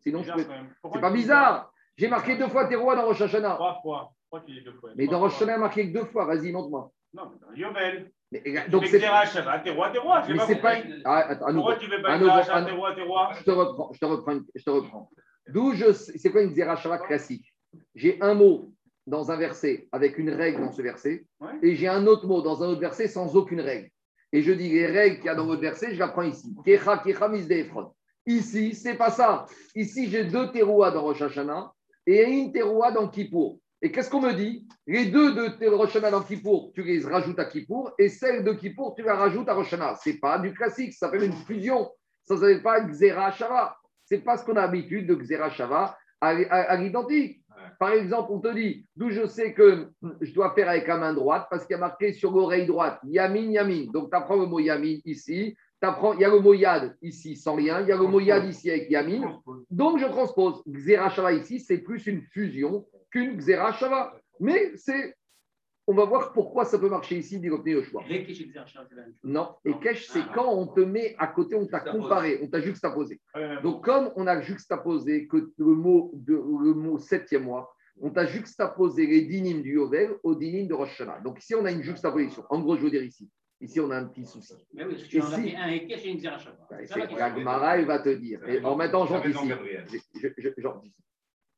Sinon, je peux- c'est pas bizarre. J'ai marqué deux fois Teroua dans Rosh Hashanah. Trois fois. Pourquoi tu dis deux fois? Mais Trois dans Rosh. Hashanah, il y a marqué que deux fois. Vas-y, montre-moi. Non, mais dans Yovel. Mais, Donc c'est. Shabbat, terroir, terroir. j'ai Mais pas c'est pas. Ah, attends. Pourquoi tu veux à pas terroir, terroir Je te reprends, je te reprends, je te reprends. D'où je c'est quoi une Zerachava classique? J'ai un mot dans un verset avec une règle dans ce verset, Ouais. et j'ai un autre mot dans un autre verset sans aucune règle. Et je dis les règles qu'il y a dans votre verset, je la prends ici. Kecha, kecha. Ici, c'est pas ça. Ici, j'ai deux terouas dans Rosh Hashanah et une teroua dans Kippour. Et qu'est-ce qu'on me dit? Les deux de Rosh Hashanah dans Kippour, tu les rajoutes à Kippour, et celle de Kippour, tu la rajoutes à Rosh Hashanah. C'est pas du classique, ça s'appelle une fusion. Ça ne s'appelle pas Xera Shava. C'est pas ce qu'on a l'habitude de Xera Shava à, à- à l'identique. Par exemple, on te dit, d'où je sais que je dois faire avec la main droite, parce qu'il y a marqué sur l'oreille droite, Yamin, Yamin. Donc, tu apprends le mot Yamin ici, il y a le mot Yad ici sans rien, il y a le mot Yad ici avec Yamin. Donc, je transpose. Xera Shava ici, c'est plus une fusion qu'une Xera Shava. Mais c'est. On va voir pourquoi ça peut marcher ici, dit le choix. Non, et Kesh, c'est quand on te met à côté, on t'a comparé, on t'a juxtaposé. Donc, comme on a juxtaposé que le mot, de, le mot septième mois, on t'a juxtaposé les dynimes du Yovel aux dynimes de Rosh Hashanah. Donc, ici, on a une juxtaposition. En gros, je veux dire ici. Ici, on a un petit souci. Mais oui, parce que tu Et en as fait un et une. Bah, la Gemara, elle va te dire. Et en Jean ici.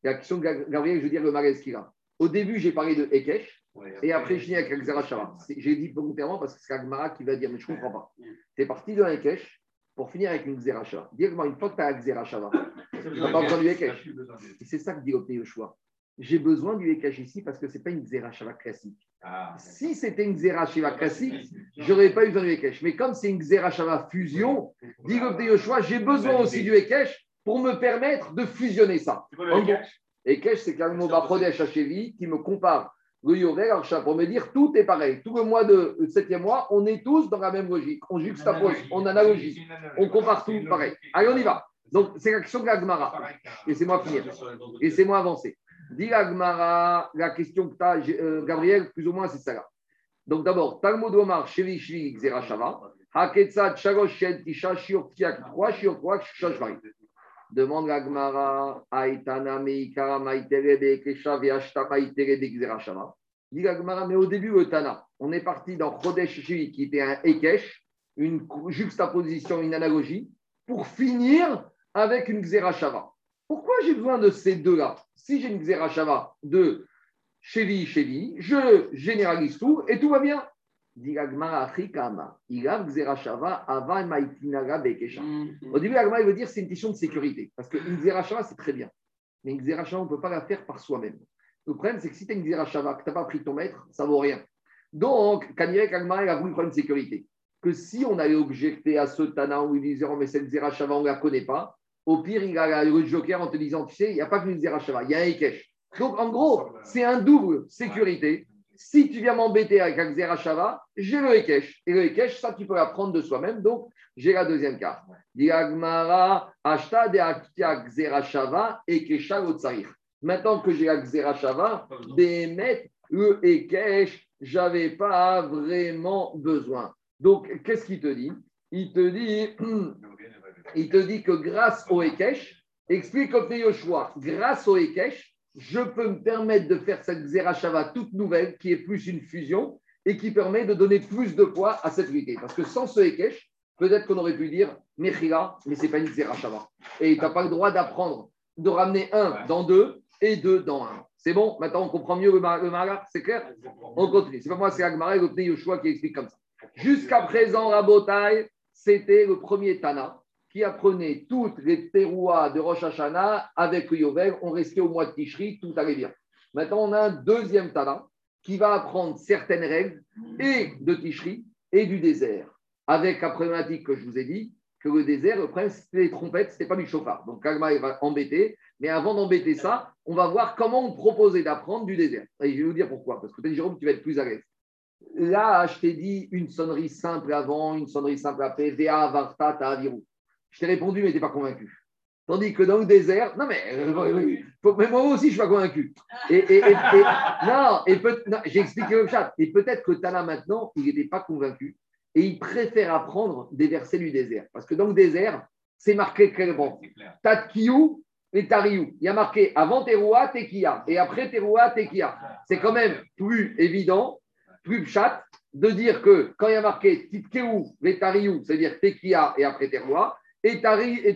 La question de Ga- Gabriel, je veux dire le malaise qu'il a. Au début, j'ai parlé de Ekech. Et après, je finis avec Xera Shava. C'est- J'ai dit volontairement parce que c'est Agmara qui va dire, mais je ne comprends pas. Tu es parti de Ekech pour finir avec une Xera Shava. Dis-moi, une fois que tu as Xera Shava, tu n'as pas besoin du Ekech. Et c'est ça que dit le choix. J'ai besoin du Ekech ici parce que ce n'est pas une Xera Shava classique. Ah, Si c'était une Xera Shava classique, j'aurais pas eu besoin du Ekech. Mais comme c'est une Xera Shava fusion, dit le Yoshua, j'ai besoin aussi du Ekech pour me permettre de fusionner ça. Ekech c'est quand même mot Bachodesh Hachevi qui me compare le Yovel, Archa, pour me dire tout est pareil. Tout le mois de le septième mois, on est tous dans la même logique. On juxtapose, on analogie, on compare tout pareil. Allez, on y va. Donc, c'est l'action de la Gemara. Laissez-moi finir. Laissez-moi avancer. Dis la Gemara, la question que tu as, euh, Gabriel, plus ou moins, c'est ça là. Donc, d'abord, Talmud Omar, Sheli Shvi, Xera Shava, Haketzat, Shalosh, Shed, Tisha, Shiur, Tiak, 3, Shiur, 3, Shashvari. Demande la Gemara, Aitana, Meikara, Maïterebe, Kesha, Veashta, Maïterebe, Xera Shava. Dis la Gemara, mais au début, le Tana, on est parti dans Chodesh Shvi, qui était un Ekesh, une juxtaposition, une analogie, pour finir avec une Xerashava. Pourquoi j'ai besoin de ces deux-là Si j'ai une Xerashava de Chevi, Chevi, je généralise tout et tout va bien. Mm-hmm. Au début, Agma, il veut dire c'est une question de sécurité. Parce qu'une Xerashava, c'est très bien. Mais une Xerashava, on ne peut pas la faire par soi-même. Le problème, c'est que si tu as une Xerashava, que tu n'as pas pris ton maître, ça ne vaut rien. Donc, Kanirek Agma, il a voulu prendre une sécurité. Que si on avait objecté à ce Tana où il disait, oh, mais cette Xerashava, on ne la connaît pas, au pire, il a le joker en te disant, tu sais, il n'y a pas qu'une Zerachava, il y a un Ekech. Donc, en gros, c'est un double sécurité. Si tu viens m'embêter avec un Zerachava, j'ai le Ekech. Et le Ekech, ça, tu peux l'apprendre de soi-même. Donc, j'ai la deuxième carte. Diagmara, Ashta de Aktia Ekesha. Maintenant que j'ai la Xerachava, d'émettre le Ekech, j'avais pas vraiment besoin. Donc, qu'est-ce qu'il te dit? Il te dit. il te dit que grâce au Ekech, explique comme Yoshua, grâce au Ekech, je peux me permettre de faire cette Xerashava toute nouvelle qui est plus une fusion et qui permet de donner plus de poids à cette unité. Parce que sans ce Ekech, peut-être qu'on aurait pu dire Mechila, mais ce n'est pas une Xerashava. Et tu n'as pas le droit d'apprendre, de ramener un dans deux et deux dans un. C'est bon? Maintenant, on comprend mieux le Mara, c'est clair? On continue. C'est pas moi, c'est Agmara et le Yoshua qui explique comme ça. Jusqu'à présent, Rabotai, c'était le premier Tana qui apprenait toutes les terouas de Rosh Hashanah avec le Yovel. On restait au mois de Tishri, tout allait bien. Maintenant, on a un deuxième Tana qui va apprendre certaines règles et de Tishri et du désert. Avec la problématique que je vous ai dit, que le désert, le problème, c'était les trompettes, ce n'était pas du chauffard. Donc, Kalma, il va embêter. Mais avant d'embêter ça, on va voir comment on proposait d'apprendre du désert. Et je vais vous dire pourquoi. Parce que peut-être, Jérôme, tu vas être plus à l'aise. Là, je t'ai dit une sonnerie simple avant, une sonnerie simple après, VA, Varta, Ta'aviru. Je t'ai répondu, mais tu n'es pas convaincu. Tandis que dans le désert, non mais, euh, mais moi aussi je suis pas convaincu. Et, non, et j'ai expliqué le chat. Et peut-être que Tana maintenant, il n'était pas convaincu et il préfère apprendre des versets du désert. Parce que dans le désert, c'est marqué clairement. Tatkiou et Tariou. Il y a marqué avant Teroua, Tekia. Et après Teroua, Tekia. C'est quand même plus évident, plus chat, de dire que quand il y a marqué Titkeou, Tariou, c'est-à-dire Tekia et après Teroua, et,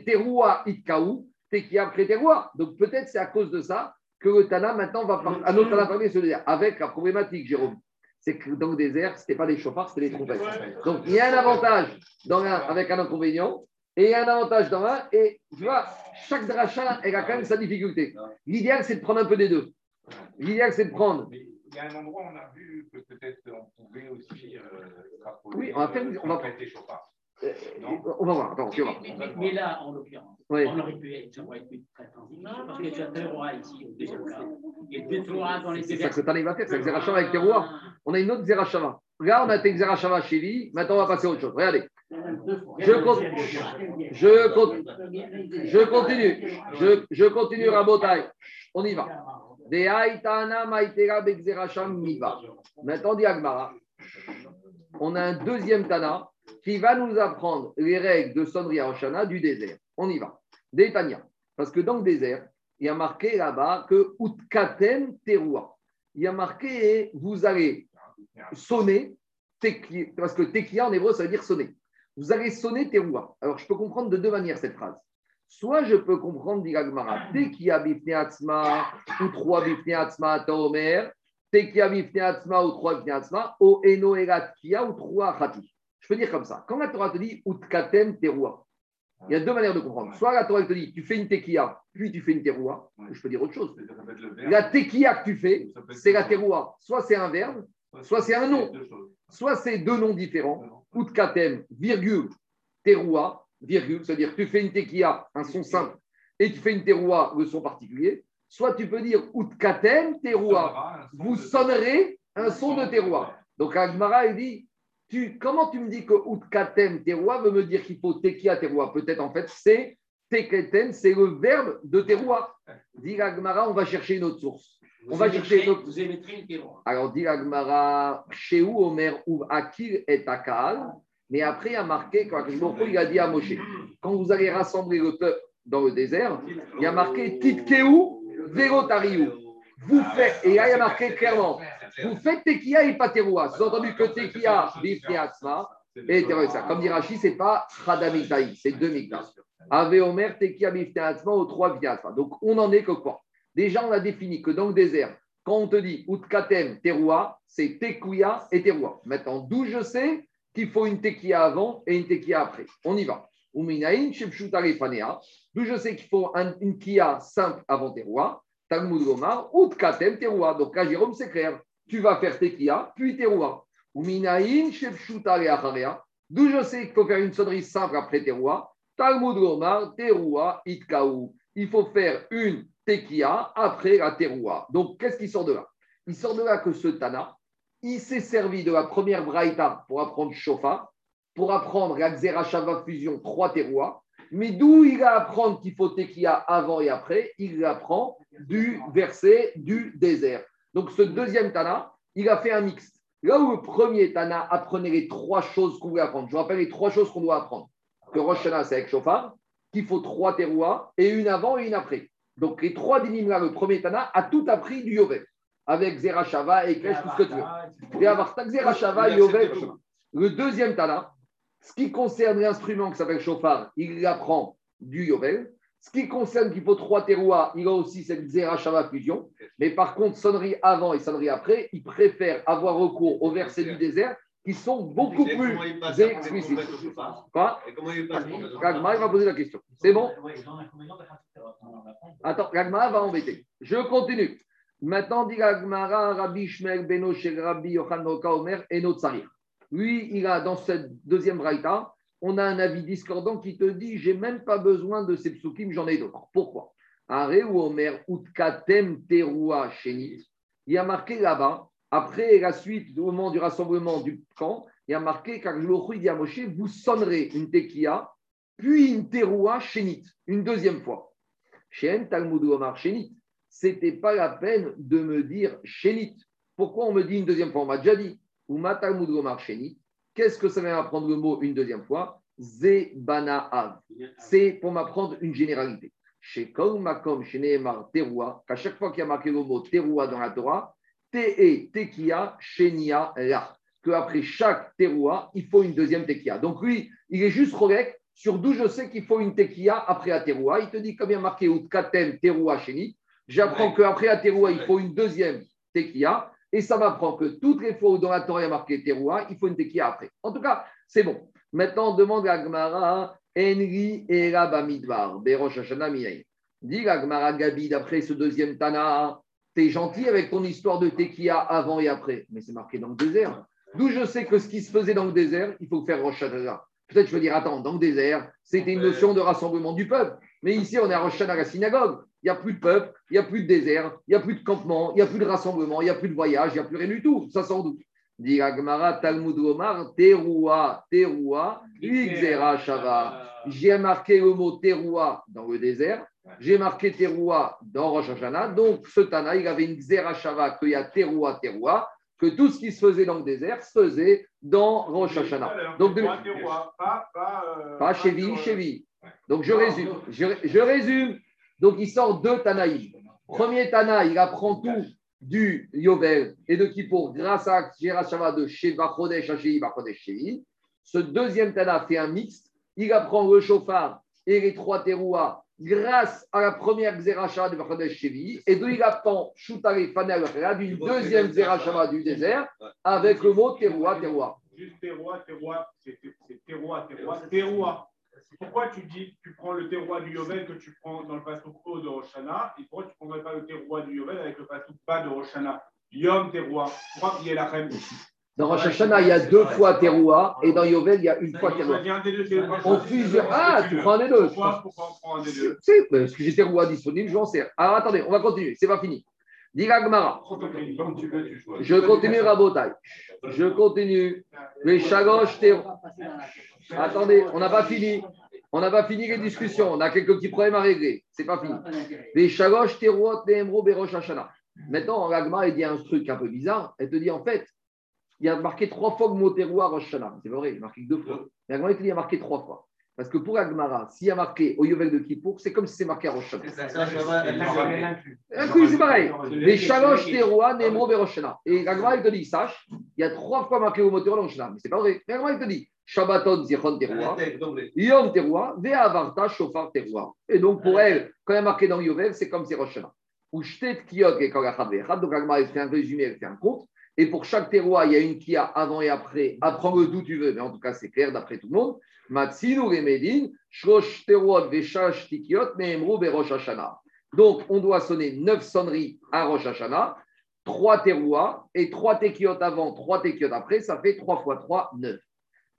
Teroua Itkaou, Tekia après Teroua. Donc peut-être c'est à cause de ça que le Tana maintenant va parler, un autre Tana parler ce désert. Avec la problématique, Jérôme, c'est que dans le désert, ce n'était pas des chauffards, c'était des trompettes. Donc il y a un avantage dans un avec un inconvénient. Et il y a un avantage dans un, et tu vois, chaque dracha, elle a quand même sa difficulté. L'idéal, c'est de prendre un peu des deux. L'idéal, c'est de prendre. Il y a un endroit où on a vu que peut-être on pouvait aussi. Euh, oui, on va faire. On va... Euh, on va voir, attends, tu vas mais, mais, mais, là, en l'occurrence, Oui. on aurait pu être, pu être très transitif, parce que tu as Teroa ici, au deuxième cas, et deux Teroa dans les C'est deux ça que Tana va faire, c'est Xerachava avec Teroua. On a une autre Xerachava. Là, on a été Xerachava chez lui, maintenant on va passer à autre chose. Regardez. Je continue. Je continue. Je continue. Je, je continue, Rabotai. On y va. Maintenant, dit Agmara. On a un deuxième Tana qui va nous apprendre les règles de Sonri Roshana du désert. On y va. Détania. Parce que dans le désert, il y a marqué là-bas que Utkaten Teroua. Il y a marqué vous allez sonner, parce que Tekia en hébreu, ça veut dire sonner. Vous allez sonner Teroua. Alors je peux comprendre de deux manières cette phrase. Soit je peux comprendre, dit Gagmara, Tekia bifne atzma, ou trois bifne atzma taomer, Tekia bifne atzma, ou trois bifne atzma, o eno erat kia, ou trois chati. Je peux dire comme ça. Quand la Torah te dit Utkatem teroua, il y a deux manières de comprendre. Soit la Torah te dit tu fais une tekia, puis tu fais une teroua, ou je peux dire autre chose. La tekia que tu fais, c'est la teroua. Soit c'est un verbe, soit c'est un nom. soit c'est deux noms différents. Utkatem, virgule, teroua, virgule, c'est-à-dire tu fais une tekia, un son simple, et tu fais une teroua, le son particulier. soit tu peux dire Utkatem Teroua. Vous sonnerez un son de Teroua. Donc Agmara, il dit tu, comment tu me dis que Utkatem Teroua veut me dire qu'il faut Tekia Teroua Peut-être en fait c'est Teketen, c'est le verbe de Teroua. Dit Agmara, on va chercher une autre source. On va chercher une autre Vous une alors, dit Agmara, chez où Omer ou Akil et Akal, mais après, il y a marqué, quand il a dit à Moshe, quand vous allez rassembler le peuple dans le désert, il y a marqué Titkeu, Verotariou. Vous faites, et là, il y a marqué clairement, vous faites Tekia et pas Teroua. Vous avez entendu que Tekia, Bifne Atzma, et Teroua. Comme dit Rashi, ce n'est pas Chadamitaï, c'est deux Mikdas. Ave Omer, Tekia, Bifne Atzma, ou trois Bifne Atzma. Donc, on en est que quoi? Déjà, on a défini que dans le désert, quand on te dit Utkatem Teroua, c'est Tekuya et Teroua. Maintenant, d'où je sais qu'il faut une Tekia avant et une Tekia après? On y va. D'où je sais qu'il faut un- une Kia simple avant Teroua. Talmud Gomar, Utkatem Teroua. Donc là, Jérôme, c'est clair. Tu vas faire puis Teroua. Uminaïn, Shepshutare Acharea. D'où je sais qu'il faut faire une sonnerie simple après Teroua. Talmud Gomar, Teroua, Itkaou. Il faut faire une Tekia après la Teroua. Donc, qu'est-ce qui sort de là? Il sort de là que ce Tana, il s'est servi de la première Braïta pour apprendre Shofa, pour apprendre la Xerashava fusion, trois terroirs. Mais d'où il va apprendre qu'il faut Tekia avant et après? Il l'apprend du verset du désert. Donc, ce deuxième Tana, il a fait un mix. Là où le premier Tana apprenait les trois choses qu'on voulait apprendre, je vous rappelle les trois choses qu'on doit apprendre. Que Rosh c'est avec Shofar, qu'il faut trois terroirs et une avant et une après. Donc, les trois dynimes là, le premier Tana a tout appris du Yovel, avec Zerachava et Kresh, tout ce que tu veux. Et avoir Zerachava, Yovel. Le deuxième Tana, ce qui concerne l'instrument qui s'appelle chauffard, il apprend du Yovel. Ce qui concerne qu'il faut trois terroirs, il a aussi cette Zerachava fusion. Mais par contre, sonnerie avant et sonnerie après, il préfère avoir recours au verset du désert qui sont beaucoup Et plus explicites. Quoi Ragma, il va poser la question. C'est bon. Attends, Ragma va embêter. Je continue. Maintenant, dit Ragmara, Rabbi Shmer, Beno, Rabbi, Yochan, Noka, Omer et Notsarir. Lui, il a dans cette deuxième braïta, on a un avis discordant qui te dit j'ai même pas besoin de ces psukim, j'en ai d'autres. Pourquoi? Ou Omer, Utkatem, Shenit. Il y a marqué là-bas, après la suite, au moment du rassemblement du camp, il y a marqué car il à Moshe vous sonnerez une tekia, puis une teroua Shenit, une deuxième fois. Shen Talmud Omar. C'était pas la peine de me dire Shenit. Pourquoi on me dit une deuxième fois? On m'a déjà dit. Uma Talmud Omar Shenit. Qu'est-ce que ça vient apprendre le mot une deuxième fois? Zebana Av. C'est pour m'apprendre une généralité. Chez Makom, chez Nehemar Teroua, qu'à chaque fois qu'il y a marqué le mot Teroua dans la Torah, Te Tekia, Shenia, La. Qu'après chaque Teroua, il faut une deuxième Tekia. Donc lui, il est juste correct sur d'où je sais qu'il faut une Tekia après la Teroua. Il te dit comme il y a marqué Utkatem, Teroua, Shenit. J'apprends qu'après la Teroua, il faut une deuxième Tekia. Et ça m'apprend que toutes les fois où dans la Torah il y a marqué Teroua, il faut une Tekia après. En tout cas, c'est bon. Maintenant, on demande à Gmara, Enri Era Bamidbar, Berosh Hashanah. Dis la Gmara Gabi, d'après ce deuxième Tana, t'es gentil avec ton histoire de Tekia avant et après. Mais c'est marqué dans le désert. D'où je sais que ce qui se faisait dans le désert, il faut faire Rosh Hashanah. Peut-être je veux dire, attends, dans le désert, c'était une notion de rassemblement du peuple. Mais ici, on est à Rosh Hashanah, la synagogue. Il n'y a plus de peuple, il n'y a plus de désert, il n'y a plus de campement, il n'y a plus de rassemblement, il n'y a plus de voyage, il n'y a plus rien du tout. Ça sort d'où Dit Agmara, Talmud Omar, Teroua, Teroua, Shava. J'ai marqué le mot Teroua dans le désert, j'ai marqué Teroua dans Rosh Hashanah. Donc, ce Tana, il avait une Xera Shava, qu'il y a Teroua, Teroua, que tout ce qui se faisait dans le désert se faisait dans Rosh Hashanah. Donc, de- pas, pas, euh, pas Chevi, Chevi. Donc, je résume. je résume. Donc, il sort deux Tanaïs. Premier Tana, il apprend tout du Yovel et de Kippour grâce à Shava de Sheva Chodesh Hashéi Bachodesh. Ce deuxième Tana fait un mix. Il apprend le chauffard et les trois terouas grâce à la première Xerashava de Bachodesh Shevi. Et d'où il apprend Shutare Fanel d'une deuxième Xerashava du désert avec le mot teroua, teroua. Juste terroir, terroir, c'est c'est terroir, terroir, terroir. Pourquoi tu dis, tu prends le terroir du Yovel que tu prends dans le pasouk haut de Roshana, et pourquoi tu ne prendrais pas le terroir du Yovel avec le pasouk bas de Roshana Yom terroir. Pourquoi il y a la reine Dans Rosh Hashanah, il y a deux fois Teroua et dans Yovel, il y a une fois Teroua. On fusionne. Ah, tu prends un des deux. Pourquoi, pourquoi on prend un des deux? C'est parce que j'ai Teroua disponible, je m'en sers. Alors attendez, on va continuer, c'est pas fini. Choisis. Je continue Rabotai. Je continue. Les Chagosh Teroua. Attendez, on n'a pas fini. On n'a pas fini les discussions. On a quelques petits problèmes à régler. C'est pas fini. Les Chagosh Teruot Nehemro Berosh Hashanah. Maintenant, l'agma, il dit un truc un peu bizarre. Elle te dit en fait, il y a marqué trois fois le mot teroua Rosh Hashanah. C'est pas vrai, il y a marqué deux fois. L'agma, il te dit il y a marqué trois fois. Parce que pour Agmara, s'il y a marqué au Yovel de Kippour, c'est comme si c'est marqué à Rosh coup, c'est pareil. Les Shalosh Teroua Nehemro Berosh Hashanah. Et l'agma, il te dit sache, il y a trois fois marqué au mot teroua Rosh Hashanah. Mais c'est pas vrai. L'agma, il te dit Shabbaton Zichon Teroua. Yom Teroua, Ve'avarta Shofar Teroua. Et donc, pour elle, quand il y a marqué dans Yovel, c'est comme c'est Rosh Hashanah. Ou Shtet Kiyot et Kagachad Ve'echad. Donc, Agma, elle fait un résumé, elle fait un compte. Et pour chaque terroir, il y a une qui a avant et après. Apprends-le d'où tu veux, mais en tout cas, c'est clair d'après tout le monde. Matsinu Remedin, Shrosh Terot Veshash Tikiot, Nehemru Berosh Hashanah. Donc, on doit sonner neuf sonneries à Rosh Hashanah, trois terroirs et trois tekiot avant, trois tekiot après, ça fait trois fois trois, neuf.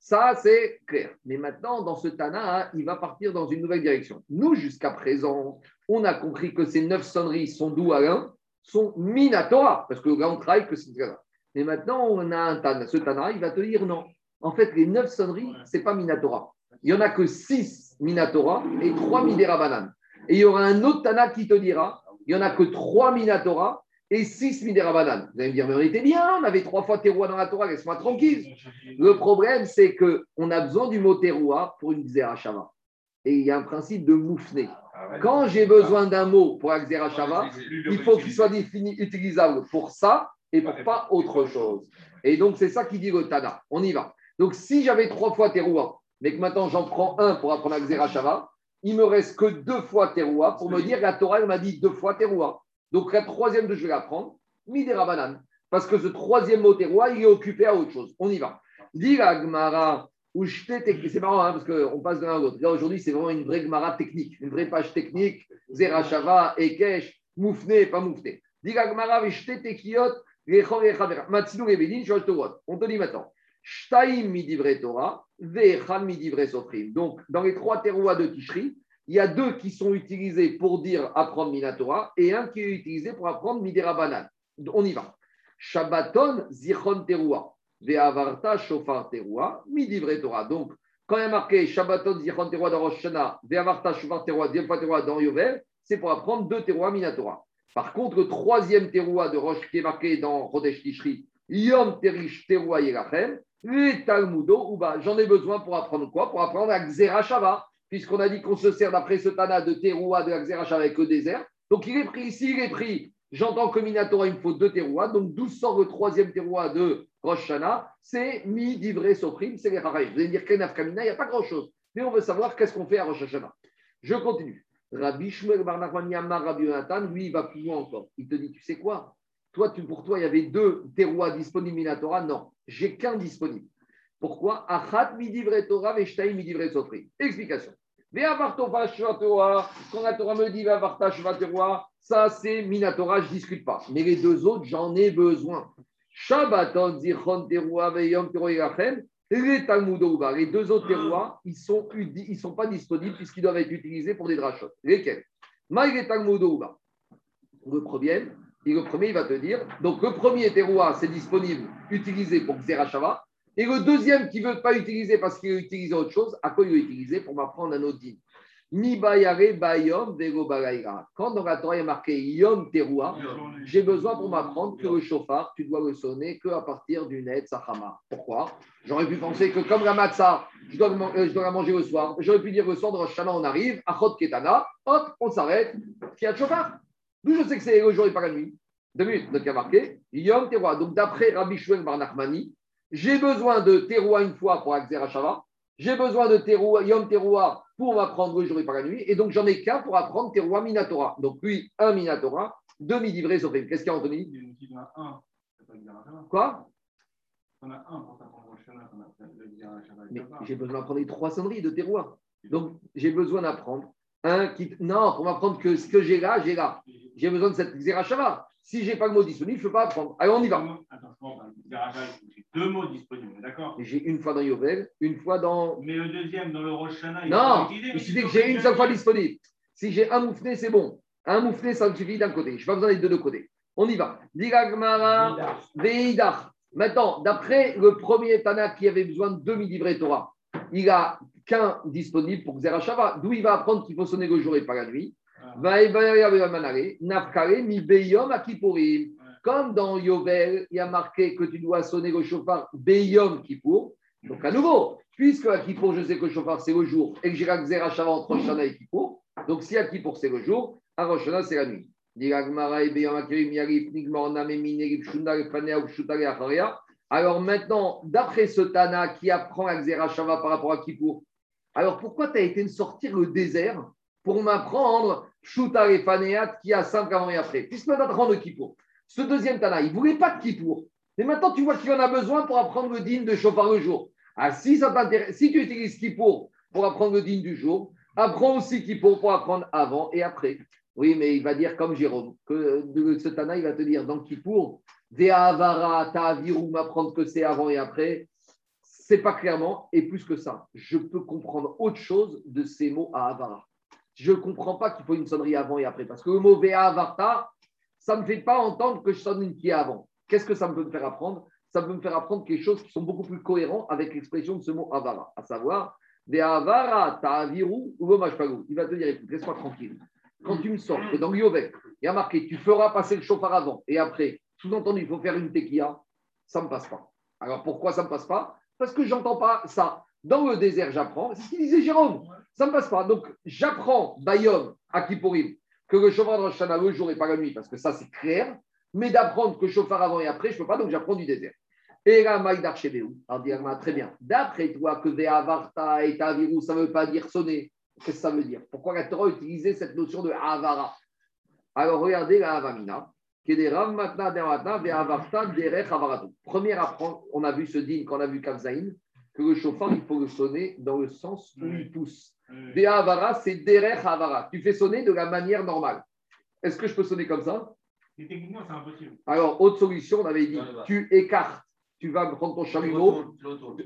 Ça, c'est clair. Mais maintenant, dans ce Tana, hein, il va partir dans une nouvelle direction. Nous, jusqu'à présent, on a compris que ces neuf sonneries sont d'où Alain sont Minatora, parce que là, on travaille que c'est ça. Mais maintenant, on a un Tana. Ce Tana, il va te dire non. En fait, les neuf sonneries, ce n'est pas Minatora. Il n'y en a que six Minatora et trois Midera Banane. Et il y aura un autre Tana qui te dira il n'y en a que trois Minatora et six Midera Banane. Vous allez me dire, mais on était bien, on avait trois fois Teroua dans la Torah, laisse-moi tranquille. Le problème, c'est qu'on a besoin du mot Teroua pour une Xerashava. Et il y a un principe de moufné. Quand j'ai besoin d'un mot pour la Xerashava, il faut qu'il soit défini, utilisable pour ça et pour pas autre chose. Et donc, c'est ça qui dit le Tana. On y va. Donc, si j'avais trois fois Teroua, mais que maintenant j'en prends un pour apprendre la Xerashava, il me reste que deux fois Teroua pour me dire la Torah elle m'a dit deux fois Teroua. Donc, la troisième que je vais l'apprendre, Midera Banane. Parce que ce troisième mot Teroua, il est occupé à autre chose. On y va. Dit la Gemara, ou c'est marrant hein, parce qu'on passe de l'un à l'autre. Là, aujourd'hui, c'est vraiment une vraie Gemara technique, une vraie page technique. Zerachava, Ekesh, Moufné, pas Moufné. Dit la Tekiot, on te dit maintenant, Shtaim midivre Torah, Vechal midivre Sofrim. Donc, dans les trois terroirs de Tishri, il y a deux qui sont utilisés pour dire apprendre Minatora et un qui est utilisé pour apprendre Midera Banan. On y va. Shabbaton Zichon Teroua, Ve'avarta Shofar Teroua, midivre Torah. Donc, quand il y a marqué Shabbaton Zichon Teroua dans Rosh Hashanah, Ve'avarta Shofar Teroua, deuxième fois Teroua dans Yovel, c'est pour apprendre deux Teroua Minatora. Par contre, le troisième teroua de Roche qui est marqué dans Rodesh Tishri, Yom Terish Teroua Yerachem, les Talmudo, bah, j'en ai besoin pour apprendre quoi? Pour apprendre la Xera Shava, puisqu'on a dit qu'on se sert d'après ce Tana de teroua de la Xera Shava avec le désert. Donc il est pris ici, il est pris. J'entends que Minatora, il me faut deux teroua. Donc d'où sort le troisième teroua de Rosh C'est mi divré soprim, c'est les Haraïm. Vous allez dire Kamina, il n'y a pas grand-chose. Mais on veut savoir qu'est-ce qu'on fait à Rosh Hashanah. Je continue. Rabbi Shmuel Bar Rabbi Yonatan, lui, il va plus loin encore. Il te dit, tu sais quoi? Toi, tu, pour toi, il y avait deux terroirs disponibles Minatora. Non, j'ai qu'un disponible. Pourquoi? Achat midivre Torah, Sotri. Explication. Quand la Torah me dit ça c'est Minatora, je ne discute pas. Mais les deux autres, j'en ai besoin. Les deux autres terroirs, ils ne sont, ils sont pas disponibles puisqu'ils doivent être utilisés pour des drachot. Lesquels? Le premier, et le premier, il va te dire donc le premier terroir, c'est disponible, utilisé pour Xerashava. Et le deuxième qui ne veut pas utiliser parce qu'il veut utiliser autre chose, à quoi il veut utiliser Pour m'apprendre un autre din. Mi bayare bayom bagaïra. Quand dans la Torah y a marqué yom teroua, j'ai besoin pour m'apprendre que le chauffard, tu dois le sonner qu'à partir du net sachama. Pourquoi? J'aurais pu penser que comme la matzah, je dois, je dois la manger le soir. J'aurais pu dire le soir de Rosh on arrive, achot ketana, hop, on s'arrête, fiat chauffard. D'où je sais que c'est le jour et pas la nuit. Deux minutes, donc il y a marqué yom teroua. Donc d'après Rabbi Shmuel Bar Nachmani, j'ai besoin de teroua une fois pour Akzer Shava. J'ai besoin de teroua, Yom Teroua pour m'apprendre le jour et pas la nuit. Et donc, j'en ai qu'un pour apprendre Teroua Minatora. Donc, lui, un Minatora, deux Midivré Sofrim. Qu'est-ce qu'il y a, Anthony? Il y en a un. Quoi? Il y en a un pour t'apprendre au Shana, qu'on appelle le Xerashava. Mais j'ai besoin d'apprendre les trois sonneries de Teroua. Donc, j'ai besoin d'apprendre un qui. Non, pour m'apprendre que ce que j'ai là, j'ai là. J'ai besoin de cette Xerashava. Si j'ai pas le mot disponible, je ne peux pas apprendre. Alors on y va. Zeracha, j'ai deux mots disponibles, d'accord J'ai une fois dans Yovel, une fois dans. Mais le deuxième, dans le Rosh Hashanah, il Non, il suffit que j'ai une seule fois disponible. Si j'ai un moufné, c'est bon. Un moufné, ça me suffit d'un côté. Je n'ai pas besoin des deux de côté. On y va. Diragmara, Veidach. Maintenant, d'après le premier Tana qui avait besoin de deux midi Torah, il a qu'un disponible pour Zerachava, d'où il va apprendre qu'il faut sonner le jour et pas la nuit. Comme dans Yovel, il y a marqué que tu dois sonner le chauffard beyom kippour. Donc à nouveau, puisque à Kippour, je sais que le chauffard c'est le jour et que j'ai Zerachava entre Rosh Hashanah et Kippour, donc si à Kippour c'est le jour, à Rosh Hashanah c'est la nuit. Alors maintenant, d'après ce Tana qui apprend la Xerashava par rapport à Kippour, alors pourquoi tu as été sortir le désert pour m'apprendre Shutar et Faneat qui a 5 avant et après Puisque maintenant tu apprends de Kippour. Ce deuxième Tana, il ne voulait pas de Kippour. Mais maintenant tu vois qu'il en a besoin pour apprendre le digne de chauffard le jour. Ah, si, ça t'intéresse, si tu utilises Kippour pour apprendre le digne du jour, apprends aussi Kippour pour apprendre avant et après. Oui, mais il va dire comme Jérôme, que ce Tana, il va te dire dans Kippour, Ve'avara, ta'aviru, m'apprendre que c'est avant et après, c'est pas clairement, et plus que ça, je peux comprendre autre chose de ces mots à Avara. Je ne comprends pas qu'il faut une sonnerie avant et après, parce que le mot Ve'avarta, ça ne me fait pas entendre que je sonne une qui avant. Qu'est-ce que ça me peut me faire apprendre? Ça peut me faire apprendre quelque chose qui sont beaucoup plus cohérents avec l'expression de ce mot Avara, à savoir Ve'avara, ta'aviru, ou Il va te dire, écoute, laisse-moi tranquille quand tu me sors que dans Yovel, il y a marqué tu feras passer le chauffard avant et après, sous-entendu, il faut faire une tequilla, ça ne me passe pas. Alors pourquoi ça ne me passe pas? Parce que j'entends pas ça. Dans le désert, j'apprends, c'est ce qu'il disait Jérôme, ça ne passe pas. Donc j'apprends Bayom à Kippourim que le chauffard de Rosh le jour et pas la nuit, parce que ça c'est clair, mais d'apprendre que chauffard avant et après, je ne peux pas, donc j'apprends du désert. Et là, Maïdar alors très bien. D'après toi, que Ve'avarta et Taviru, ça ne veut pas dire sonner. Qu'est-ce que ça veut dire? Pourquoi la Torah a utilisé cette notion de Avara Alors regardez la Avamina. Premier apprendre, on a vu ce din quand on a vu Kavzaïn, que le chauffard, il faut le sonner dans le sens où il pousse. Des Avara, c'est Derech Avara. Tu fais sonner de la manière normale. Est-ce que je peux sonner comme ça? Et techniquement, c'est impossible. Alors, autre solution, on avait dit, tu écartes, tu vas prendre ton chalumeau.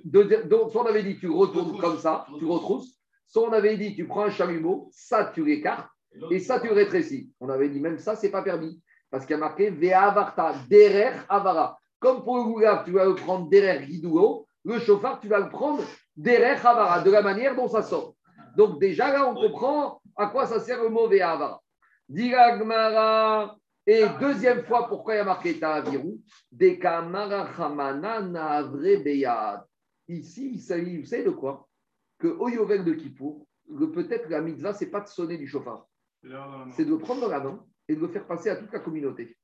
Donc, soit on avait dit, tu retournes comme ça, tu retrousses. Soit on avait dit, tu prends un chalumeau, ça, tu l'écartes, et ça, tu rétrécis. On avait dit, même ça, c'est pas permis. Parce qu'il y a marqué Ve'avarta, derer avara. Comme pour le goulave, tu vas le prendre derer guidouo, le chauffard, tu vas le prendre derer avara, de la manière dont ça sort. Donc, déjà, là, on comprend à quoi ça sert le mot Ve'avara. Diragmara. Et deuxième fois, pourquoi il y a marqué beyad. Ici, il s'agit, vous savez de quoi? Que au Yovel de Kippour, peut-être la mitzvah, c'est pas de sonner du chauffard c'est de le prendre dans la main et de le faire passer à toute la communauté.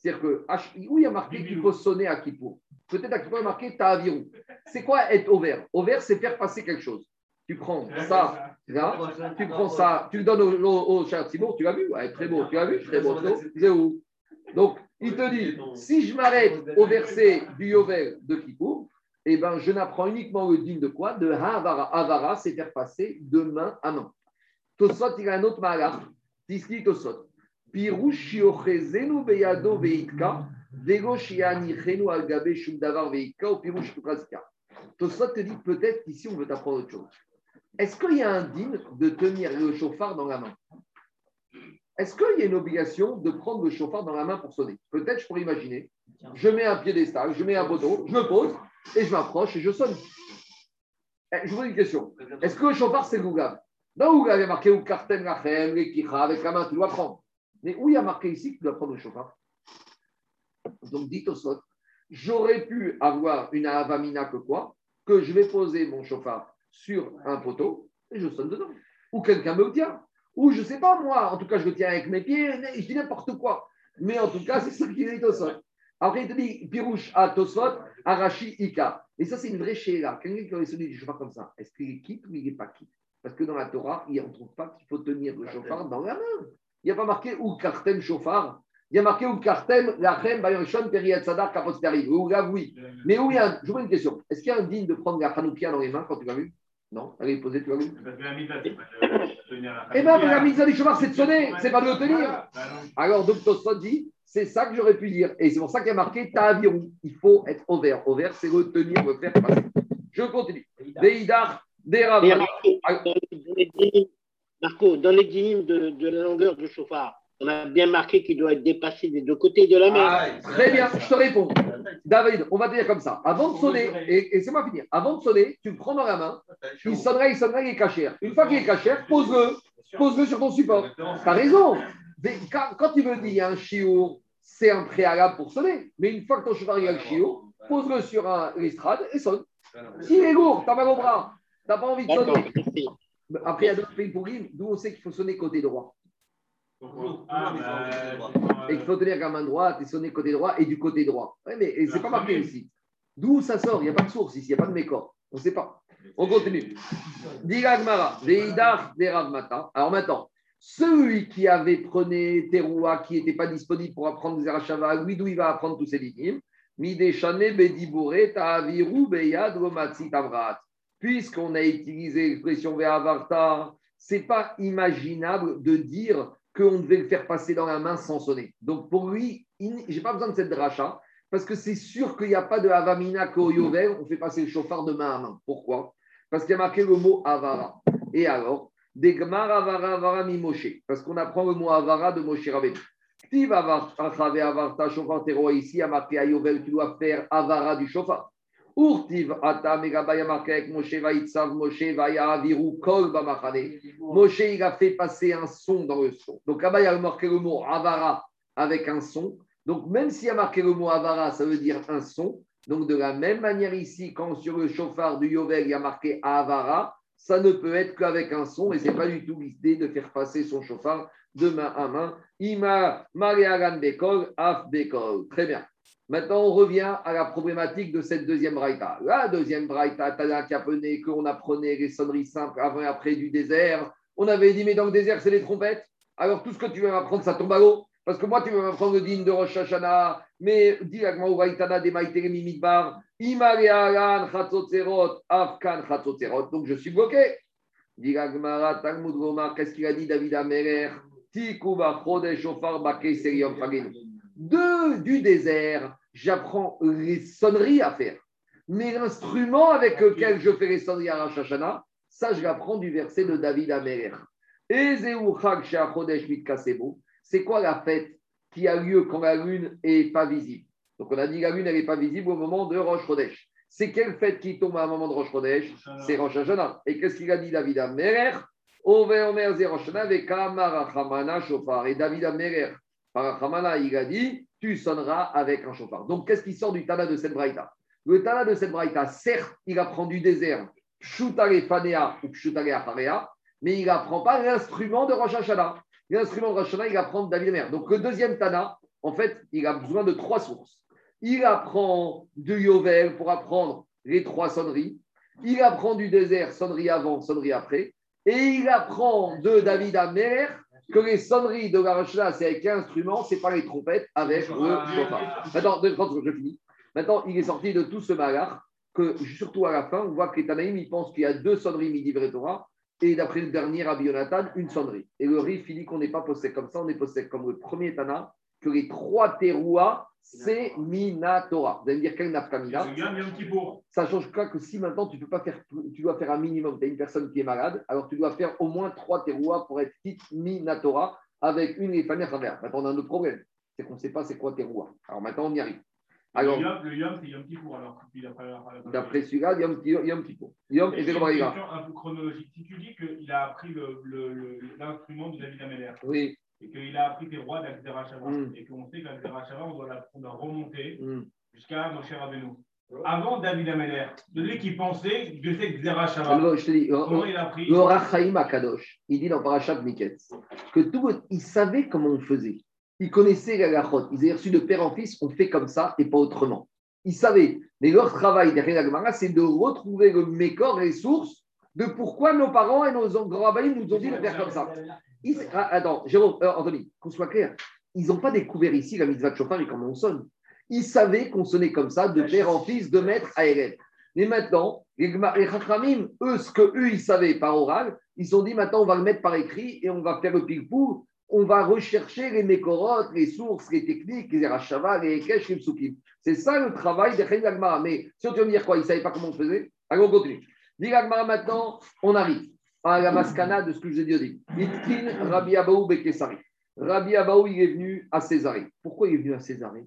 C'est-à-dire que, H- où il y a marqué qu'il faut sonner à Kippour Peut-être à Kippour, il y a marqué. C'est quoi être au vert Au vert, c'est faire passer quelque chose. Tu prends ça, là, tu prends ça, tu le donnes au, au, au cher Timur, tu l'as vu? Ouais, Très beau, tu l'as vu? Très beau. C'est où? Donc, il te dit, si je m'arrête au verset du Yovel de Kippour, eh ben, je n'apprends uniquement le digne de quoi? De Havara. Havara, c'est faire passer de main à main. Tosot, il a un autre malach. Tiski Tosot. Tosot te dit peut-être qu'ici on veut t'apprendre autre chose. Est-ce qu'il y a un digne de tenir le chauffard dans la main? Est-ce qu'il y a une obligation de prendre le chauffard dans la main pour sonner? Peut-être, je pourrais imaginer. Je mets un piédestal, je mets un poteau, je me pose et je m'approche et je sonne. Eh, Je vous pose une question. Est-ce que le chauffard, c'est le Gougab Dans le Gougab, il y a marqué ou Kartem Lachem, avec la main, tu dois prendre. Mais où il y a marqué ici que tu dois prendre le chauffard Donc, dites au sot, j'aurais pu avoir une avamina que quoi? Que je vais poser mon chauffard sur un poteau et je sonne dedans. Ou quelqu'un me le tient. Ou je ne sais pas, moi, en tout cas, je le tiens avec mes pieds, je dis n'importe quoi. Mais en tout cas, c'est ça qui est au sot. Après, il te dit Pirouche à Tosfot, Arashi Ika. Et ça, c'est une vraie chéla. Quelqu'un qui aurait sonné du chauffard comme ça, est-ce qu'il est quitte ou il n'est pas quitte? Parce que dans la Torah, il- ne trouve pas qu'il faut tenir le chauffard dans la main. Il n'y a pas marqué ou kartem chauffard. Il y a marqué ou kartem lachem bayoshon periat sadar kaposperi. Ou là, oui. Mais où il y a un... Je vous pose une question. Est-ce qu'il y a un digne de prendre la Hanoukia dans les mains quand tu l'as vu? Non? Allez, posez, tu l'as vu? Tenir Eh bien, la mise à du chauffard, c'est de sonner, c'est pas de le tenir. Bah. Alors, donc, dit C'est ça que j'aurais pu dire. Et c'est pour ça qu'il y a marqué Ta'avirou. Il faut être au vert. Au vert, c'est retenir, le faire passer. Je continue. Deidar, Et Derav. Marco, dans les dynimes- de, de la longueur du chauffard, on a bien marqué qu'il doit être dépassé des deux côtés de la mer. Ah, Très bien, je te réponds. David, on va te dire comme ça. Avant de sonner, et, et c'est moi finir. Avant de sonner, tu le prends dans la main. Il sonnera, il sonnera, il est cachère. Une fois qu'il est cachère, pose-le. Pose-le sur ton support. Tu as raison. Mais quand, quand tu me dis il y a un chiot, c'est un préalable pour sonner. Mais une fois que ton il a le chiot, pose-le sur un l'estrade et sonne. S'il est lourd, t'as mal au bras, t'as pas envie de sonner. Après, il y a d'autres pays pour d'où on sait qu'il faut sonner côté droit. Ah, bah, Et qu'il faut tenir la main droite et sonner côté droit et du côté droit. Ouais, mais c'est pas marqué ici. D'où ça sort? Il n'y a pas de source ici, il n'y a pas de mécor. On ne sait pas. On continue. Diragmara, Veidar, Deravmata. Alors maintenant, celui qui avait prené Teroua, qui n'était pas disponible pour apprendre des Arachava, lui, d'où il va apprendre tous ces lignes? Mideshane, Bediboure, Ta'aviru, Beyad, Tavrat. Puisqu'on a utilisé l'expression Ve'avarta, c'est pas imaginable de dire qu'on devait le faire passer dans la main sans sonner. Donc pour lui, je n'ai pas besoin de cette dracha, parce que c'est sûr qu'il n'y a pas de Avamina Koyovel, on fait passer le chauffard de main à main. Pourquoi? Parce qu'il y a marqué le mot Avara. Et alors, Degmar Avara Avara mi Moshe, parce qu'on apprend le mot Avara de Moshe Rabbeinu. Tiv Avarta Shofar Teroa, ici, a marqué à Yovel, tu dois faire Avara du chauffard. Urtiv Ata Megabaya marqué Moshe Vaitsav Moshe Vaya Aviru Kol Bamachane. Moshe, il a fait passer un son dans le son. Donc là-bas, il a marqué le mot Avara avec un son. Donc même s'il y a marqué le mot Avara, ça veut dire un son. Donc de la même manière ici, quand sur le chauffard du Yovel, il y a marqué Avara, ça ne peut être qu'avec un son et ce n'est pas du tout l'idée de faire passer son chauffard de main à main. Ima Mariagan Bekol, Af Bekol. Très bien. Maintenant, on revient à la problématique de cette deuxième braïta. La deuxième braïta, Tana qui apprenait qu'on apprenait les sonneries simples avant et après du désert. On avait dit, mais dans le désert, c'est les trompettes. Alors, tout ce que tu veux m'apprendre, ça tombe à l'eau. Parce que moi, tu veux m'apprendre le digne de Rosh Hashanah, mais dis à Braïtana des Maïtere Mimidbar, Imarialan Chatzotzerot, Afkan Chatzotzerot. Donc, je suis bloqué. Dit la Gemara, Talmud Gomar, qu'est-ce qu'il a dit David Amerer? Tikuba Chodesh Shofar Bakei Serium Fagenu. De, du désert, j'apprends les sonneries à faire. Mais l'instrument avec lequel je fais les sonneries à Rosh Hashanah, ça, je l'apprends du verset de David Mitkasebo. C'est quoi la fête qui a lieu quand la lune n'est pas visible? Donc, on a dit la lune, elle n'est pas visible au moment de Rosh Chodesh. C'est quelle fête qui tombe à un moment de Rosh Chodesh? C'est Rosh Hashanah. Et qu'est-ce qu'il a dit David Shofar. Et David Amerer, Parachamana, il a dit tu sonneras avec un chauffard. Donc, qu'est-ce qui sort du Tana de cette Le Tana de cette certes, il apprend du désert, Pshutare Fanea ou mais il n'apprend pas l'instrument de Rosh Hashanah. L'instrument de Rosh Hashanah, il apprend de David Amerer. Donc, le deuxième Tana, en fait, il a besoin de trois sources. Il apprend de Yovel pour apprendre les trois sonneries. Il apprend du désert, sonnerie avant, sonnerie après. Et il apprend de David Amer que les sonneries de la c'est avec un instrument, c'est pas les trompettes avec le chauffard. Maintenant, deux secondes, je finis. Maintenant, il est sorti de tout ce malheur que, surtout à la fin, on voit que les Tanaïm, ils pensent qu'il y a deux sonneries midi Torah et d'après le dernier Rabbi Yonatan, une sonnerie. Et le Rif, il dit qu'on n'est pas posé comme ça, on est posé comme le premier Tana, que les trois terouas, c'est Minatora. Vous allez me dire quel nafkamina ça change quoi que si maintenant tu peux pas faire, tu dois faire un minimum, tu as une personne qui est malade, alors tu dois faire au moins trois terouas pour être quitte minatora avec une et à travers. Maintenant on a un autre problème, c'est qu'on ne sait pas c'est quoi teroua. Alors maintenant on y arrive. Alors le Yom, le c'est Yom Kippour alors. D'après celui-là, Yom Yom Kippur. Yom et une question un peu chronologique. Si tu dis qu'il a appris le- le- le- l'instrument de David Ameller Oui. Et qu'il a appris des rois d'Alzera Shava Mm. et qu'on sait qu'Alzera Shava, on doit la on doit remonter Hmm. jusqu'à Moshe Rabbeinu. Avant David Ameller, celui qui pensait, je sais que Zera Shava, Alors, je te dis, comment il a appris le Rachaim Akadosh, il dit dans Parashat Miketz que tout, le- il savait comment on faisait. Il connaissait la lachot. Ils avaient reçu de père en fils, on fait comme ça et pas autrement. Ils savaient. Mais leur travail derrière la Gemara, c'est de retrouver le mécor et les sources de pourquoi nos parents et nos grands-parents nous ont dit de faire comme ça. Ils- ah, attends, Jérôme, euh, Anthony, qu'on soit clair, ils n'ont pas découvert ici la mitzvah de chauffard et comment on sonne. Ils savaient qu'on sonnait comme ça, de père en fils, de maître à élève. Mais maintenant, les Chachamim, eux, ce qu'eux, ils savaient par oral, ils se sont dit maintenant, on va le mettre par écrit et on va faire le ping-pong on va rechercher les mécorotes, les sources, les techniques, les rachava, les kesh, les psukim. C'est ça le travail de Chen Gagmara. Mais si on te me dire quoi, il ne savait pas comment on faisait, alors on continue. Maintenant, on arrive à la maskana de ce que je vous ai dit au début. Itkin Rabbi Abaou Bekesari. Rabbi Abaou, il est venu à Césarée. Pourquoi il est venu à Césarée?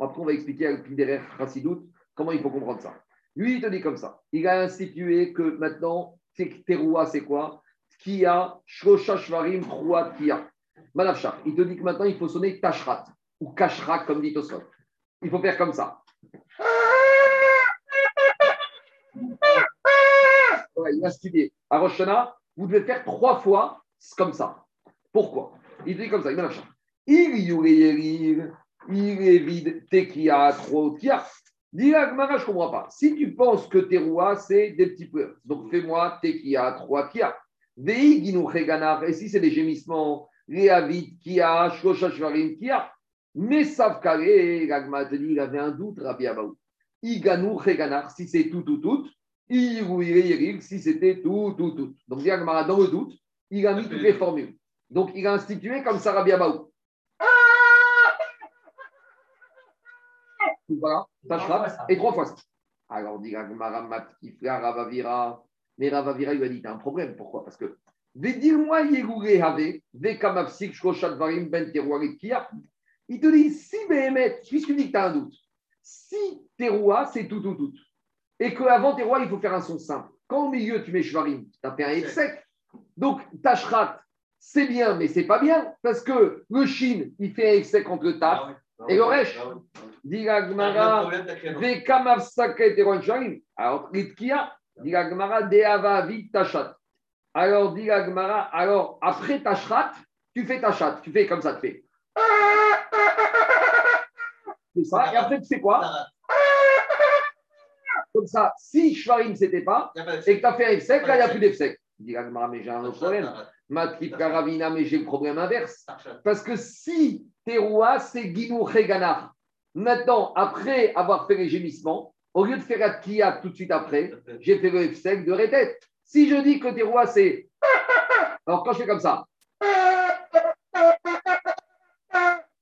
Après, on va expliquer avec Piderer Chassidout comment il faut comprendre ça. Lui, il te dit comme ça. Il a institué que maintenant, Teroua, c'est quoi? Kia, Shosha Shvarim, Troua, Kia. Manafshar, il te dit que maintenant, il faut sonner Tashrat ou Kashrak, comme dit Tosfot. Il faut faire comme ça. Il a studié. À Rosh vous devez faire trois fois comme ça. Pourquoi? Il dit comme ça, il Manafshar. Il yureyerir, il est vide, tekia, trop, kia. Dis la Gemara, je ne comprends pas. Si tu penses que tes rois, c'est des petits pleurs, donc fais-moi tekia, trois kia. Vei ginu reganar, et si c'est des gémissements, Réavid, Kia, Shosha Shvarim, Kia. Mais Savkare, Ragma te dit, il avait un doute, Rabbi Abaou. Iganou, Reganar, si c'est tout, tout, tout. Si c'était tout, tout, tout. Donc, Ragma, dans le doute, il a mis toutes les formules. Donc, il a institué comme ça Rabbi Abaou. Voilà, Tashrat, et trois fois ça. Alors, dit Ragma, Matkifra, Ravavira. Mais Ravavira, il lui a dit, t'as un problème. Pourquoi? Parce que moi ben Il te dit, si Béhémet, puisque tu dis que tu as un doute, si Teroua, c'est tout, tout, tout, et qu'avant Teroua, il faut faire un son simple. Quand au milieu, tu mets Shvarim, tu as fait un F sec. Donc, Tashrat, c'est bien, mais c'est pas bien, parce que le Shin, il fait un F sec entre le Taf Ah ouais. et le Resh. Ah Ah, créé un- Vekamav Saket et Shvarim. Alors, Ritkia, dit Gagmara, Deava Vit Tashat. Alors, dit la Gemara, alors après ta shrat, tu fais ta chat, tu fais comme ça, tu fais. C'est ça, et après tu sais quoi? Comme ça, si Shvarim c'était pas, Y a pas de- et que tu as fait un sec, là il n'y a plus d'F-sec. Dit la Gemara, mais j'ai un autre problème. Matrip Karavina, mais j'ai le problème inverse. Parce que si Teroua, c'est Guinou Reganar, maintenant, après avoir fait les gémissements, au lieu de faire la Kia tout de suite après, j'ai fait le F-sec de Rétet. Si je dis que Teroua, c'est. Alors quand je fais comme ça,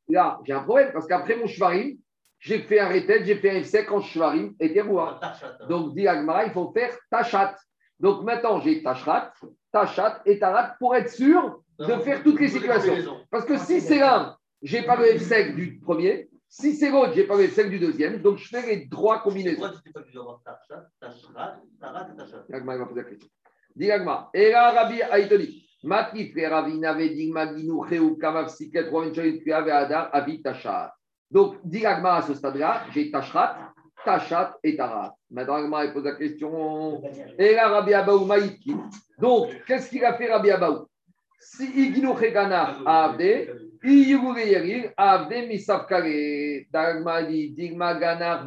là, j'ai un problème parce qu'après mon Shvarim, j'ai fait un Rétet, j'ai fait un F-sec en Shvarim et Teroua. Donc, dit Agmara, il faut faire Tachat. Donc maintenant, j'ai Tachrat, Tachat et Tarat pour être sûr de faire toutes les situations. Parce que si c'est l'un, j'ai pas le F5 du premier. Si c'est l'autre, j'ai pas le F5 du deuxième. Donc je fais les trois combinaisons. Pourquoi tu t'es pas dû avoir Tachat, Tachrat, Tarat et Tachat Agma, il va poser la question. Dis Agma. Et là, Rabbi Aïtoni. Mati frère Ravina Vedigma Ginou Cheu Kamav Siket Roven Choyit Kriya Ve'adar Avi Tachat. Donc, dis Agma à ce stade-là, j'ai Tachrat, Tachat et Tarat. Maintenant, Agma, pose la question. Et là, Rabbi Abaou. Donc, qu'est-ce qu'il a fait Rabbi Abaou? Si Igino Chegana a Avde, Iyugu Veyeril, Avde Misafkare. Dagma dit Digma Ganar.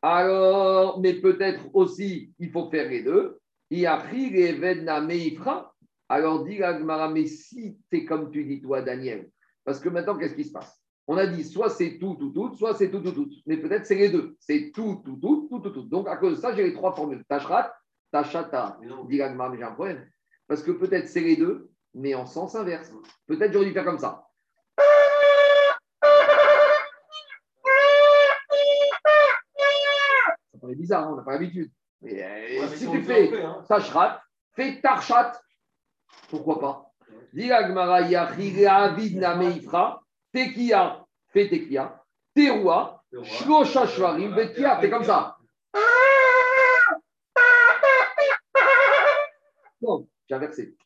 Alors, mais peut-être aussi, il faut faire les deux. Il a pris les Vedna Meifra. Alors, dit Agmara, mais si c'est comme tu dis, toi, Daniel, parce que maintenant, qu'est-ce qui se passe? On a dit soit c'est tout, tout, tout, soit c'est tout, tout, tout. Mais peut-être c'est les deux. C'est tout, tout, tout, tout, tout, tout. Donc, à cause de ça, j'ai les trois formules. Tashrat, Tachata. Agmara, mais j'ai un problème. Parce que peut-être c'est les deux, mais en sens inverse. Peut-être j'aurais dû faire comme ça. Ça paraît bizarre, hein, on n'a pas l'habitude. Mais, euh, Ouais, si tu fais fait, hein. Tashrat, fais Tarchat, pourquoi pas? Dis Agmara, Yachi, Avid, Nameifra, Tekia, fais Tekia, Teroua, Shlosha Shvarim, Bekia, fais comme ça. Non, j'ai inversé.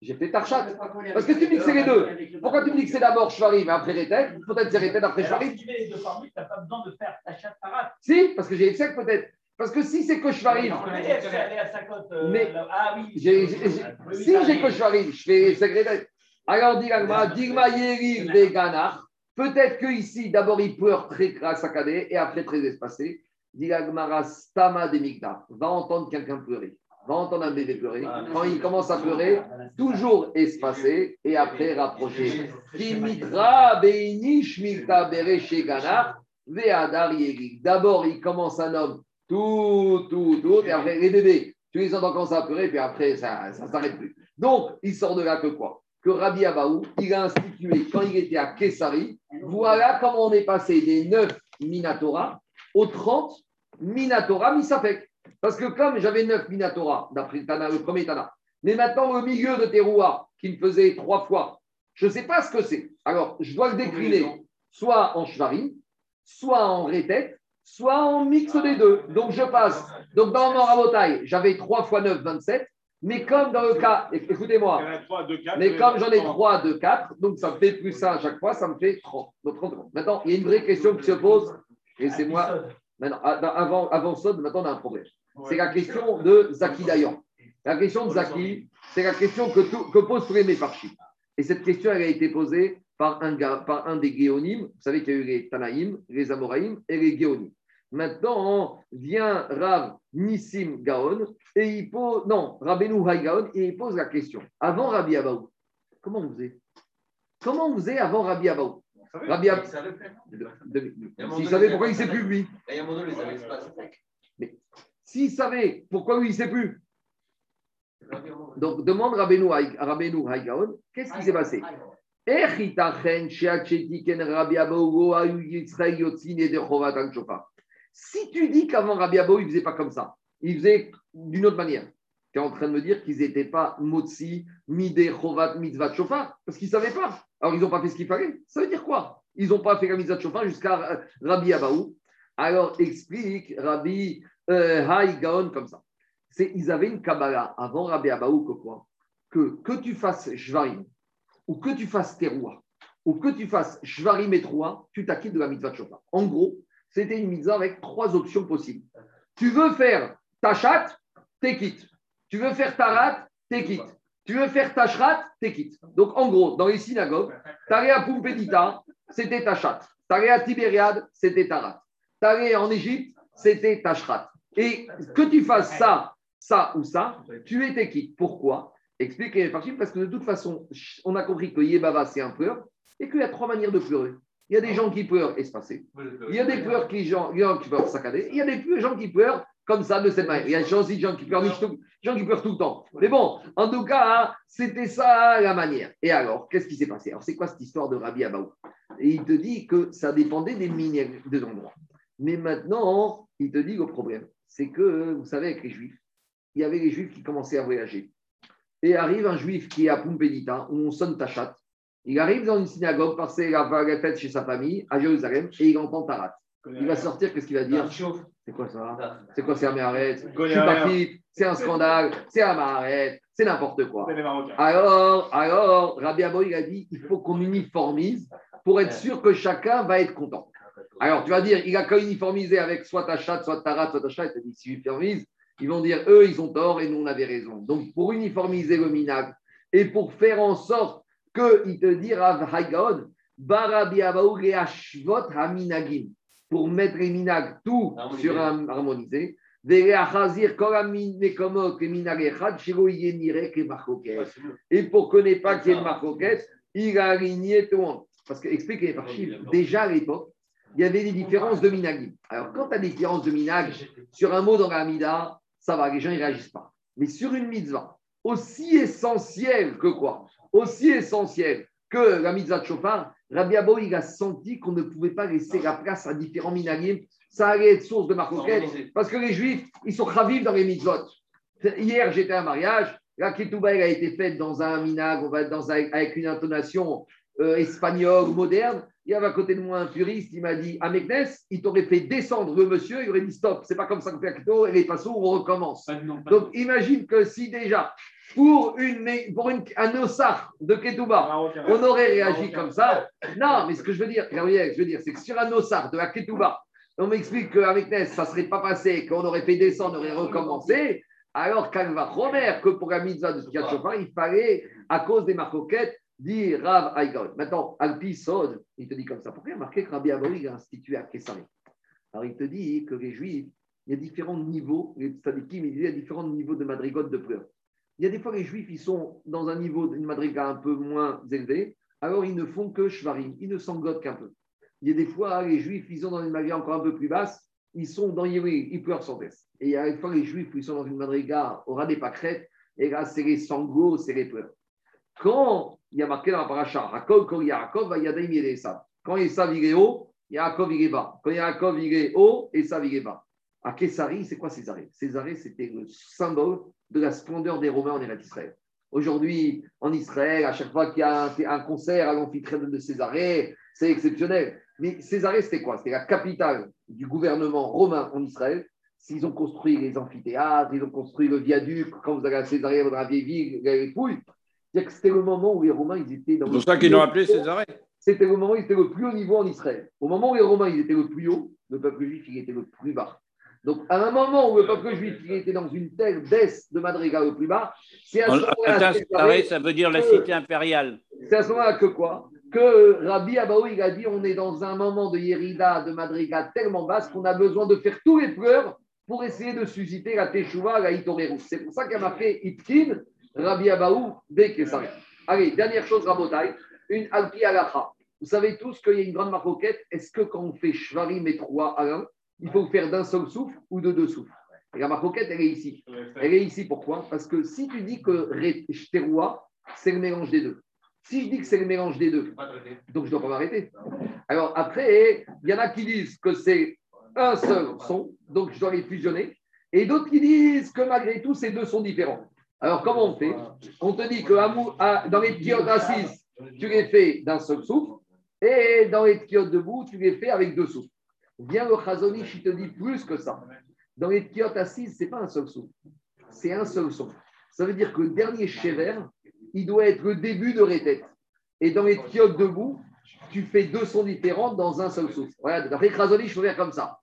J'ai fait Tarchat. Parce que tu c'est les deux. Pourquoi tu me dis que c'est d'abord Shvarim et après Rétet Peut-être c'est Rétet après Shvarim. si tu mets les deux formules, tu n'as pas besoin de faire Tachat, Tarat. Si, parce que j'ai Efsek peut-être. Parce que si c'est que Shvarim, On connaît, elle est à sa cote. euh, Mais- Ah oui. si j'ai arrive. que Shvarim, je fais. Alors, dit Digma Yerir Veganar. Peut-être que ici, d'abord, il pleure très saccadé et après très espacé. Dit Agmara, Stama Demigda. Va entendre quelqu'un pleurer. Va entendre un bébé pleurer. Quand il commence à pleurer, toujours espacé et après rapproché. Kimitra beinish milta yerig. D'abord, il commence un homme tout, tout, tout. Et après, les bébés, tu les entends commencer à pleurer, puis après, ça ne s'arrête plus. Donc, il sort de là que quoi? Que Rabbi Abaou, il a institué, quand il était à Kessari, voilà comment on est passé des 9 Minatora aux 30 Minatora Misafek. Parce que comme j'avais 9 Minatora, d'après le premier Tana, mais maintenant le milieu de Teroua, qui me faisait trois fois, je ne sais pas ce que c'est. Alors, je dois le décliner soit en Shvarim, soit en rétette, soit en mix des deux. Donc, je passe. Donc, dans mon rabotaille, j'avais 3 fois 9, 27. Mais comme dans le cas, écoutez-moi, mais comme j'en ai 3, 2, 4, donc ça me fait plus ça à chaque fois, ça me fait 30. Donc 30. Maintenant, il y a une vraie question qui se pose, et c'est moi. Maintenant, avant, avant ça, maintenant on a un problème. C'est la question de Zaki Dayan. La question de Zaki, c'est la question que, tout, que posent tous les méparchis. Et cette question, elle a été posée par un, par un des Géonim. Vous savez qu'il y a eu les Tanaïm, les Amoraïm et les Géonim. Maintenant, vient Rav Nissim Gaon et il pose, non, Rabbeinu Gaon et il pose la question. Avant Rabbi Abaou, comment vous êtes? Comment vous êtes avant Rabbi Abaou? Rabbi Abaou. S'il savait pourquoi il ne sait plus, lui. Mais s'il savait pourquoi lui, il ne sait plus. Donc, demande Rabbeinu Gaon, qu'est-ce qui s'est passé? Si tu dis qu'avant Rabbi Abo, il ne faisait pas comme ça, il faisait d'une autre manière, tu es en train de me dire qu'ils n'étaient pas Motsi, Mide, Chovat, Mitzvah, Shofar, parce qu'ils ne savaient pas. Alors, ils n'ont pas fait ce qu'il fallait. Ça veut dire quoi? Ils n'ont pas fait la Mitzvah Shofar jusqu'à Rabbi Abaou. Alors, explique Rabbi euh, Gaon comme ça. Ils avaient une Kabbalah avant Rabbi Abaou que quoi que, que tu fasses Shvarim, ou que tu fasses Teroua, ou que tu fasses Shvarim et Troua, tu t'acquittes de la Mitzvah Shofar. En gros, c'était une mitzvah avec trois options possibles. Tu veux faire tachat, t'es quitte. Tu veux faire tarat, t'es quitte. Tu veux faire tachrat, t'es quitte. Donc, en gros, dans les synagogues, t'allais à Pumpedita, c'était tachat. T'allais à Tibériade, c'était tarat. T'allais en Égypte, c'était tachrat. Et que tu fasses ça, ça ou ça, tu étais quitte. Pourquoi? Explique parce que de toute façon, on a compris que Yebava, c'est un pleur et qu'il y a trois manières de pleurer. Il y a des gens qui pleurent espacés. Il y a des pleurs qui, gens, qui pleurent saccadés. Il y a des gens qui pleurent comme ça, de cette manière. Il y a des gens, qui pleurent, gens qui pleurent tout le temps. Mais bon, en tout cas, c'était ça la manière. Et alors, qu'est-ce qui s'est passé? Alors, c'est quoi cette histoire de Rabbi Abaou? Et il te dit que ça dépendait des minères des endroits. Mais maintenant, il te dit le problème, c'est que, vous savez, avec les Juifs, il y avait les Juifs qui commençaient à voyager. Et arrive un Juif qui est à Pumpedita, où on sonne ta chatte. Il arrive dans une synagogue, passer la, la fête chez sa famille à Jérusalem et il entend Tarat. Il va sortir, qu'est-ce qu'il va dire C'est quoi ça C'est quoi, c'est un arrête C'est un scandale, c'est un arrête, c'est n'importe quoi. Alors, alors, Rabbi Abo, il a dit il faut qu'on uniformise pour être sûr que chacun va être content. Alors, tu vas dire il a qu'à uniformiser avec soit ta chatte, soit ta rate, soit ta chatte. Il dit si uniformise, ils vont dire eux, ils ont tort et nous, on avait raison. Donc, pour uniformiser le minag et pour faire en sorte qu'il te dit Rav Haminagim, pour mettre les minag tout sur un harmonisé. Et pour qu'on n'ait pas qu'il y ait de il a aligné tout le monde. Parce que, expliquez par déjà à l'époque, il y avait des différences de minagim. Alors, quand tu as des différences de minag sur un mot dans la mida, ça va, les gens ne réagissent pas. Mais sur une mitzvah, aussi essentielle que quoi? Aussi essentiel que la mitzvah de chauffard, Rabbi Abo, il a senti qu'on ne pouvait pas laisser la place à différents minagim. Ça allait être source de marcoquette, parce que les juifs, ils sont ravis dans les mitzvot. Hier, j'étais à un mariage, la ketouba, a été faite dans un minag, on va dans avec une intonation euh, espagnole moderne. Il y avait à côté de moi un puriste, il m'a dit À Meknes, il t'aurait fait descendre le monsieur, il aurait dit Stop, c'est pas comme ça qu'on fait la elle est pas sourd, on recommence. Donc imagine que si déjà pour, une, pour une, un ossard de Ketouba, on aurait réagi comme ça. Non, mais ce que je veux dire, Gabriel, je veux dire, c'est que sur un ossard de la Ketouba, on m'explique qu'avec Ness, ça ne serait pas passé, qu'on aurait fait descendre, on aurait recommencé. Alors, va Romer, que pour la mitzvah de Skiat il fallait, à cause des marcoquettes, dire Rav Aïgod. Maintenant, Alpi Sod, il te dit comme ça. Pourquoi il a marqué que Rabbi Aboui a institué à Kessari? Alors, il te dit que les Juifs, il y a différents niveaux, les tzadikim, il y a différents niveaux de madrigote de pleurs. Il y a des fois, les juifs, ils sont dans un niveau d'une madriga un peu moins élevé, alors ils ne font que shvarim, ils ne s'engottent qu'un peu. Il y a des fois, les juifs, ils sont dans une madriga encore un peu plus basse, ils sont dans Yéli, ils pleurent sans cesse. Et il y a une fois les Juifs, ils sont dans une madriga au ras des pâquerettes, et là, c'est les sanglots, c'est les pleurs. Quand il y a marqué dans la paracha, quand Yaakov, Yadaim. Quand Esav il est haut, Yaakov il est bas. Quand Yaakov il est haut, Esav il est bas. À Kessari, c'est quoi Césarée? Césarée, c'était le symbole de la splendeur des Romains en Eretz Israël. Aujourd'hui, en Israël, à chaque fois qu'il y a un, un concert à l'amphithéâtre de Césarée, c'est exceptionnel. Mais Césarée, c'était quoi? C'était la capitale du gouvernement romain en Israël. S'ils ont construit les amphithéâtres, ils ont construit le viaduc, quand vous allez à Césarée, dans la vieille ville, les pouilles, c'est-à-dire que c'était le moment où les Romains, ils étaient dans C'est pour ça qu'ils l'ont appelé Césarée. C'était le moment où ils étaient le plus haut niveau en Israël. Au moment où les Romains ils étaient le plus haut, le peuple juif il était le plus bas. Donc, à un moment où le peuple juif était dans une telle baisse de Madrigal le plus bas, c'est à ce moment-là que- ça veut dire la cité impériale. c'est à ce moment-là que quoi Que Rabbi Abaou, il a dit on est dans un moment de Yerida, de Madrigal tellement basse qu'on a besoin de faire tous les pleurs pour essayer de susciter la Teshuvah, la Itorerou. C'est pour ça qu'il a marqué Itkin, Rabbi Abaou, dès que ça Allez, dernière chose, Rabotai, une Alpi Alacha. Vous savez tous qu'il y a une grande marcoquette. Est-ce que quand on fait Shvarim et Troua à l'un, il faut le faire d'un seul souffle ou de deux souffles Et la marcoquette, elle est ici. Elle est ici pourquoi? Parce que si tu dis que Teroua, c'est le mélange des deux. Si je dis que c'est le mélange des deux, donc je ne dois pas m'arrêter. Alors après, il y en a qui disent que c'est un seul son, donc je dois les fusionner. Et d'autres qui disent que malgré tout, ces deux sont différents. Alors comment on fait? On te dit que dans les tchiotes assises, tu les fais d'un seul souffle, et dans les tchiotes debout, tu les fais avec deux souffles. Viens le Chazonish, il te dit plus que ça. Dans les tchiotes assises, ce n'est pas un seul souffle, c'est un seul son. Ça veut dire que le dernier chever, il doit être le début de rétête. Et dans les tchiotes debout, tu fais deux sons différents dans un seul souffle. Voilà, d'après je peux faire comme ça.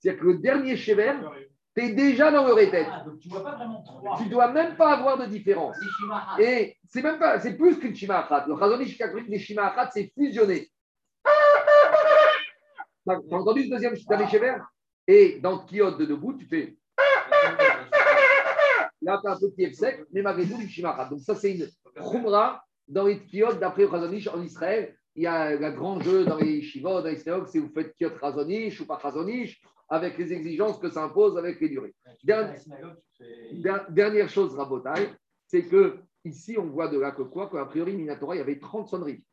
C'est-à-dire que le dernier chever, tu es déjà dans le rétête. Ah, tu dois même pas avoir de différence. Et c'est même pas, c'est plus qu'une shima achat. Le Chazonish que les shima achat, c'est fusionné. T'as entendu ce deuxième chever Et dans le kiot de debout, tu fais. Là, tu as un petit F sec, mais malgré tout, du shima achat. Donc, ça, c'est une khumra dans les kiot d'après le Chazonish en Israël. Il y a un grand jeu dans les shivot, dans les synagogues, si vous faites kiot Chazonish ou pas Chazonish, avec les exigences que ça impose avec les durées. Dernier- Dans la synagogue, tu fais- Der- Dernière chose, Rabotai, c'est que ici, on voit de là que quoi Qu'a priori, Minatora, il y avait 30 sonneries.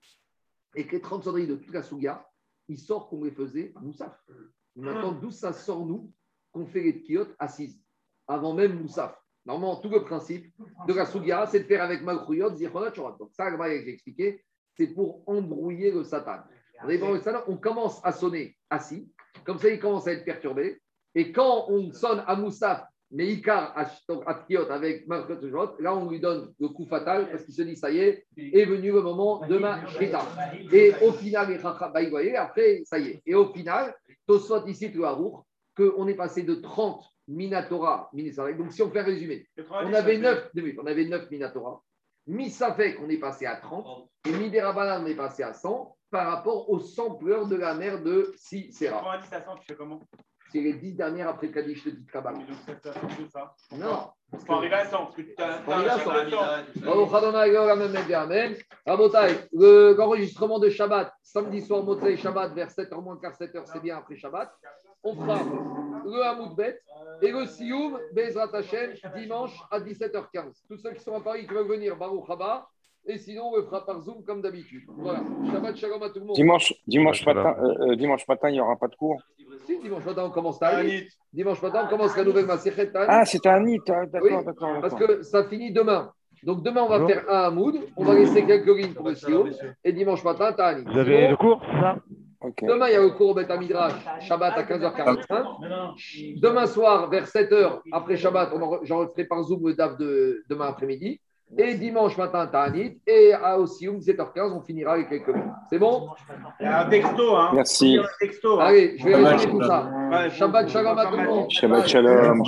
Et que les 30 sonneries de toute la Souga, il sort qu'on les faisait à Moussaf. Maintenant, d'où ça sort, nous, qu'on fait les tkiotes assises, avant même Moussaf Normalement, tout le principe de la Souga, c'est de faire avec Malchouyot, Zichonot, Chorot. Donc, ça, j'ai expliqué, c'est pour embrouiller le Satan. On est dans le Satan, on commence à sonner assis, comme ça, il commence à être perturbé. Et quand on sonne à Moussaf, mais Icar à à Tkiot avec Marcot là on lui donne le coup fatal parce qu'il se dit ça y est, est venu le moment de ma shrita. Et au final, bah, vous voyez, après, ça y est. Et au final, Tosfot ici, le Harour, qu'on est passé de 30 Minatora, Minatora. Donc si on fait un résumé, on avait 9, on avait 9 Minatora. Misafek, on est passé à 30. Et Miderabanan, on est passé à 100 par rapport aux 100 pleurs de la mère de Sisera. 90 à 100, tu fais comment? C'est les 10 dernières après Kaddish de dit Kabbalah. Non. Faut arriver à 100, parce que tu as Faut arriver à 100. un 100. Baruch Adonai Elohim Amen Amen. Rabotai, le- l'enregistrement de Shabbat, samedi soir, Motzei Shabbat, vers 7h moins quart, 7h, c'est bien après Shabbat. On fera le Hamoud Bet et le Sioum, Bezrat Hashem, dimanche à 17h15. Tous ceux qui sont à Paris, qui veulent venir, Baruch Haba. Et sinon, on le fera par Zoom comme d'habitude. Voilà. Shabbat Shalom à tout le monde. Dimanche, dimanche, matin, euh, euh, dimanche matin, il n'y aura pas de cours? Si, dimanche matin, on commence. Tanit. Dimanche matin, on commence la nouvelle Masechet Ta'anit. Ah, c'est un nid. ah, D'accord, Oui, d'accord. Parce que ça finit demain. Donc demain, on va faire un Hamoud. On va laisser quelques lignes pour le Sioum. Et dimanche matin, Ta'anit. Vous avez le cours, ça. Demain, il y a le cours au Beth Midrash, Shabbat à 15h45. Non, non, non. Demain soir, vers 7h, après Shabbat, j'en ferai par Zoom le DAF de demain après-midi. Et dimanche matin, Ta'anit. Et à Osioum, 7h15, on finira avec quelques lignes. C'est bon? Il y a un texto, hein. Merci. Un texto. hein. Allez, je vais résumer tout ça. Shabbat Shalom à tout le monde. Shabbat Shalom.